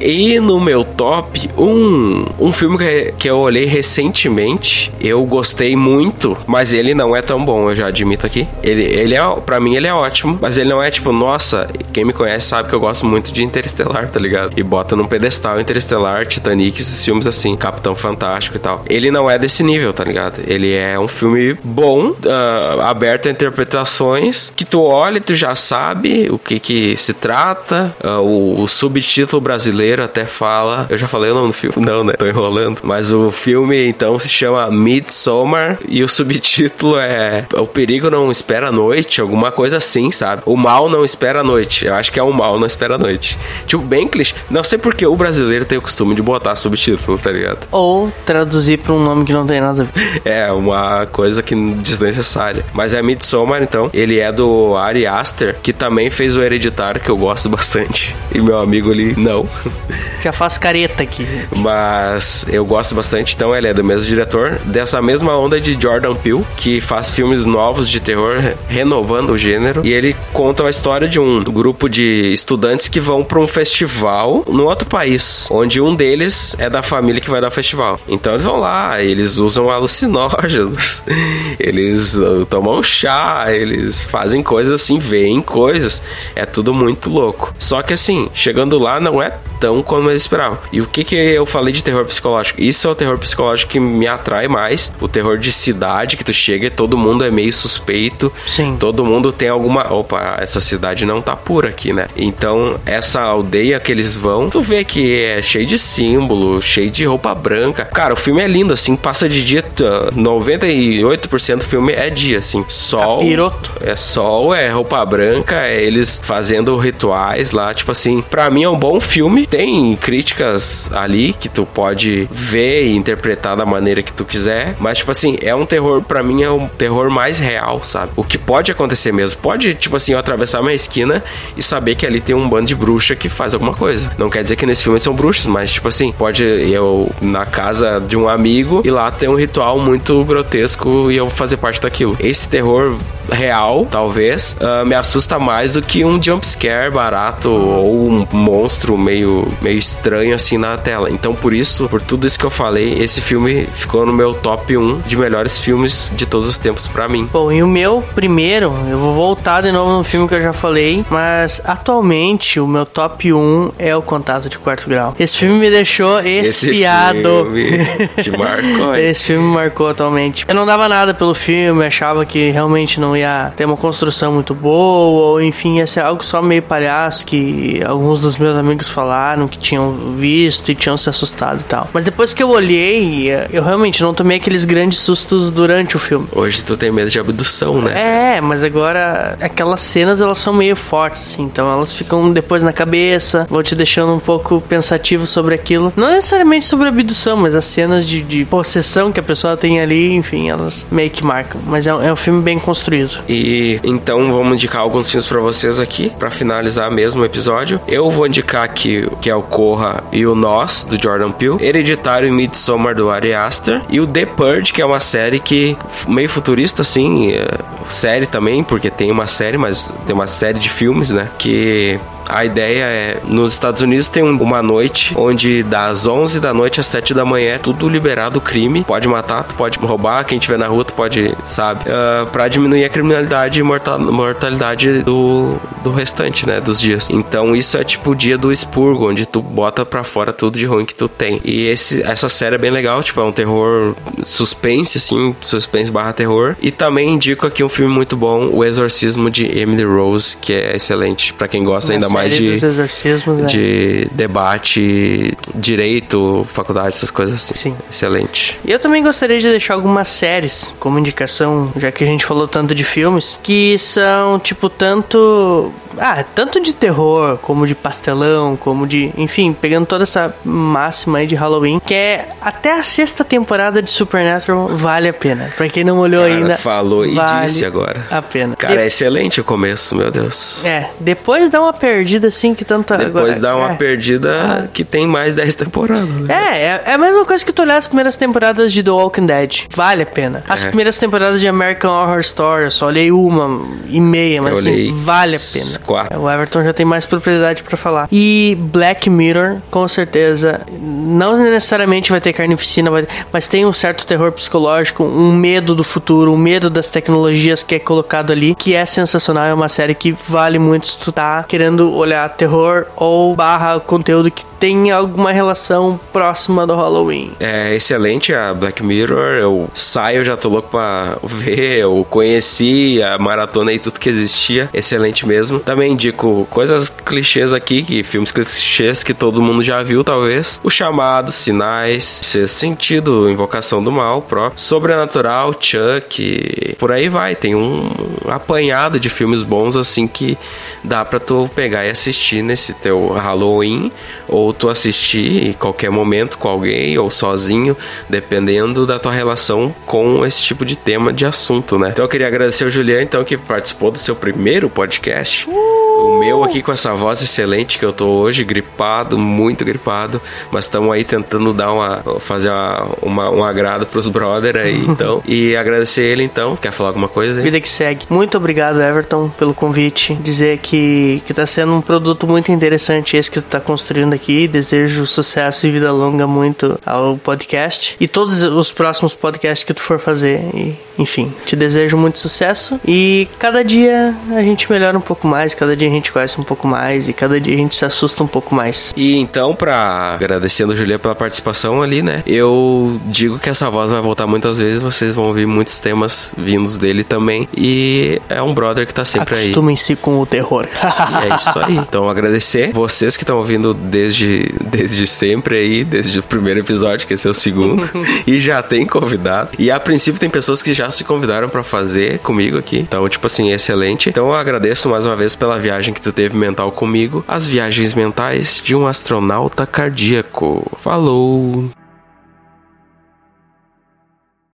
E no meu top, um, um filme que, que eu olhei recentemente, eu gostei muito, mas ele não é tão bom, eu já admito aqui. Ele, ele é, pra mim, ele é ótimo, mas ele não é tipo, nossa, quem me conhece sabe que eu gosto muito de Interestelar, tá ligado? E bota num pedestal Interestelar, Titanic, esses filmes assim, Capitão Fantástico e tal. Ele não é desse nível, tá ligado? Ele é um filme bom, ah, aberto a interpretações, que tu olha e tu já sabe o que que se trata, ah, o, o subtítulo brasileiro até fala. Eu já falei o nome do filme? Não, né? Tô enrolando. Mas o filme então se chama Midsommar e o subtítulo é O Perigo Não Espera a Noite, alguma coisa assim, sabe? O mal não espera a noite. Eu acho que é o mal não espera a noite. Tipo, bem clichê. Não sei porque o brasileiro tem o costume de botar subtítulo, tá ligado? Ou traduzir pra um nome que não tem nada a ver. É, uma coisa que desnecessária. Mas é Midsommar, então. Ele é do Ari Aster, que também fez o Hereditário, que eu gosto bastante. E meu amigo ali, não. Já faz careta aqui. Mas eu gosto bastante, então ele é do mesmo diretor, dessa mesma onda de Jordan Peele, que faz filmes novos de terror, re- renovando o gênero. E ele conta a história de um grupo de estudantes que vão para um festival no outro país, onde um deles é da família que vai dar o festival. Então eles vão lá, eles usam alucinógenos, eles uh, tomam chá, eles fazem coisas assim, veem coisas. É tudo muito louco. Só que assim, chegando lá não é tão como eles esperavam. E o que que eu falei de terror psicológico? Isso é o terror psicológico que me atrai mais. O terror de cidade que tu chega e todo mundo é meio suspeito. Sim. Todo mundo tem alguma. Opa, essa cidade não tá pura aqui, né? Então, essa aldeia que eles vão, tu vê que é cheio de símbolo, cheio de roupa branca. Cara, o filme é lindo, assim, passa de dia. tá, 98% do filme é dia, assim. Sol. Capiroto. É sol, é roupa branca, é eles fazendo rituais lá. Tipo assim, pra mim é um bom filme. Tem críticas ali que tu pode ver e interpretar da maneira que tu quiser. Mas, tipo assim, é um terror, pra mim, é um terror mais real, sabe? O que pode acontecer mesmo. Pode, tipo assim, eu atravessar uma esquina e saber que ali tem um bando de bruxa que faz alguma coisa. Não quer dizer que nesse filme são bruxos, mas, tipo assim, pode eu na casa de um amigo e lá tem um ritual muito grotesco e eu fazer parte daquilo. Esse terror real, talvez, ah, me assusta mais do que um jump scare barato ou um monstro meio, meio estranho assim na tela. Então, por isso, por tudo isso que eu falei, esse filme ficou no meu top 1 de melhores filmes de todos os tempos pra mim. Bom, e o meu primeiro, eu vou voltar de novo no filme que eu já falei, mas atualmente o meu top 1 é o Contato de Quarto Grau. Esse filme me deixou Esse espiado. filme te marcou? Esse filme me marcou atualmente. Eu não dava nada pelo filme, achava que realmente não ia ter uma construção muito boa, ou enfim, ia ser algo só meio palhaço que alguns dos meus amigos falaram que tinham visto e tinham se assustado e tal. Mas depois que eu olhei, eu realmente não tomei aqueles grandes sustos durante o filme. Hoje tu tem medo de abdução, né? É, mas agora aquelas cenas elas são meio fortes, assim, então elas ficam depois na cabeça, vão te deixando um pouco pensativo sobre aquilo. Não necessariamente sobre abdução, mas as cenas de, de possessão que a pessoa tem ali, enfim, elas meio que marcam. Mas é, um- é um filme bem construído. E então vamos indicar alguns filmes pra vocês aqui, pra finalizar mesmo o episódio. Eu vou indicar aqui que é o Corra e o Nós, do Jordan Peele, Hereditário e Midsommar, do Ari Aster, e o The Purge, que é uma série que meio futurista, assim, é, série também, porque tem uma série, mas tem uma série de filmes, né, que a ideia é, nos Estados Unidos tem um- uma noite onde das 11 da noite às 7 da manhã é tudo liberado crime. Pode matar, tu pode roubar, quem tiver na rua tu pode, sabe? Ah, pra diminuir a criminalidade e morta- mortalidade do, do restante, né? Dos dias. Então isso é tipo o dia do expurgo, onde tu bota pra fora tudo de ruim que tu tem. E esse, essa série é bem legal, tipo, é um terror suspense, assim, suspense barra terror. E também indico aqui um filme muito bom, O Exorcismo de Emily Rose, que é excelente pra quem gosta ainda Uma mais de, né? de debate, direito, faculdade, essas coisas assim. Sim. Excelente. E Eu também gostaria de deixar algumas séries como indicação, já que a gente falou tanto de filmes, que são, tipo, tanto Ah, tanto de terror, como de pastelão, como de. Enfim, pegando toda essa máxima aí de Halloween, que é até a sexta temporada de Supernatural vale a pena. Pra quem não olhou Cara, ainda. falou e vale disse agora. A pena. Cara, é excelente o começo, meu Deus. É, depois dá uma perdida assim que tanto Depois agora, dá uma é. perdida que tem mais 10 temporadas. Né? É, é, é a mesma coisa que tu olhar as primeiras temporadas de The Walking Dead. Vale a pena. As É. primeiras temporadas de American Horror Story, eu só olhei uma e meia, mas assim, vale a pena. quatro. O Everton já tem mais propriedade pra falar. E Black Mirror, com certeza, não necessariamente vai ter carnificina, vai- mas tem um certo terror psicológico, um medo do futuro, um medo das tecnologias que é colocado ali, que é sensacional. É uma série que vale muito se tu tá querendo olhar terror ou barra conteúdo que tem alguma relação próxima do Halloween. É excelente a Black Mirror. Eu saio, já tô louco pra ver. Eu conheci a maratona e tudo que existia. Excelente mesmo. Também indico coisas clichês aqui, que filmes clichês que todo mundo já viu, talvez. O chamado, Sinais, Sexto Sentido, Invocação do Mal, próprio. Sobrenatural, Chuck. Por aí vai. Tem um apanhado de filmes bons assim que dá pra tu pegar e assistir nesse teu Halloween. Ou tu assistir em qualquer momento com alguém ou sozinho, dependendo da tua relação com esse tipo de tema de assunto, né? Então eu queria agradecer ao Juliano, então, que participou do seu primeiro podcast. O meu aqui com essa voz excelente que eu tô hoje, gripado, muito gripado, mas estamos aí tentando dar uma fazer uma, uma- um agrado pros brother aí, então. E agradecer ele então. Quer falar alguma coisa aí? Vida que segue. Muito obrigado, Everton, pelo convite. Dizer que, que tá sendo um produto muito interessante esse que tu tá construindo aqui. Desejo sucesso e vida longa muito ao podcast. E todos os próximos podcasts que tu for fazer. E, enfim, te desejo muito sucesso. E cada dia a gente melhora um pouco mais, cada dia a gente conhece um pouco mais. E cada dia a gente se assusta um pouco mais. E então, pra agradecendo o Juliano pela participação ali, né? Eu digo que essa voz vai voltar muitas vezes, vocês vão ouvir muitos temas vindos dele também. E é um brother que tá sempre aí. Acostumem-se com o terror. E é isso aí. Então, agradecer vocês que estão ouvindo desde, desde sempre aí, desde o primeiro episódio, que esse é o segundo. e já tem convidado. E a princípio tem pessoas que já se convidaram pra fazer comigo aqui. Então, tipo assim, excelente. Então, eu agradeço mais uma vez pela viagem que tu teve mental comigo. As viagens mentais de um astronauta cardíaco. Falou!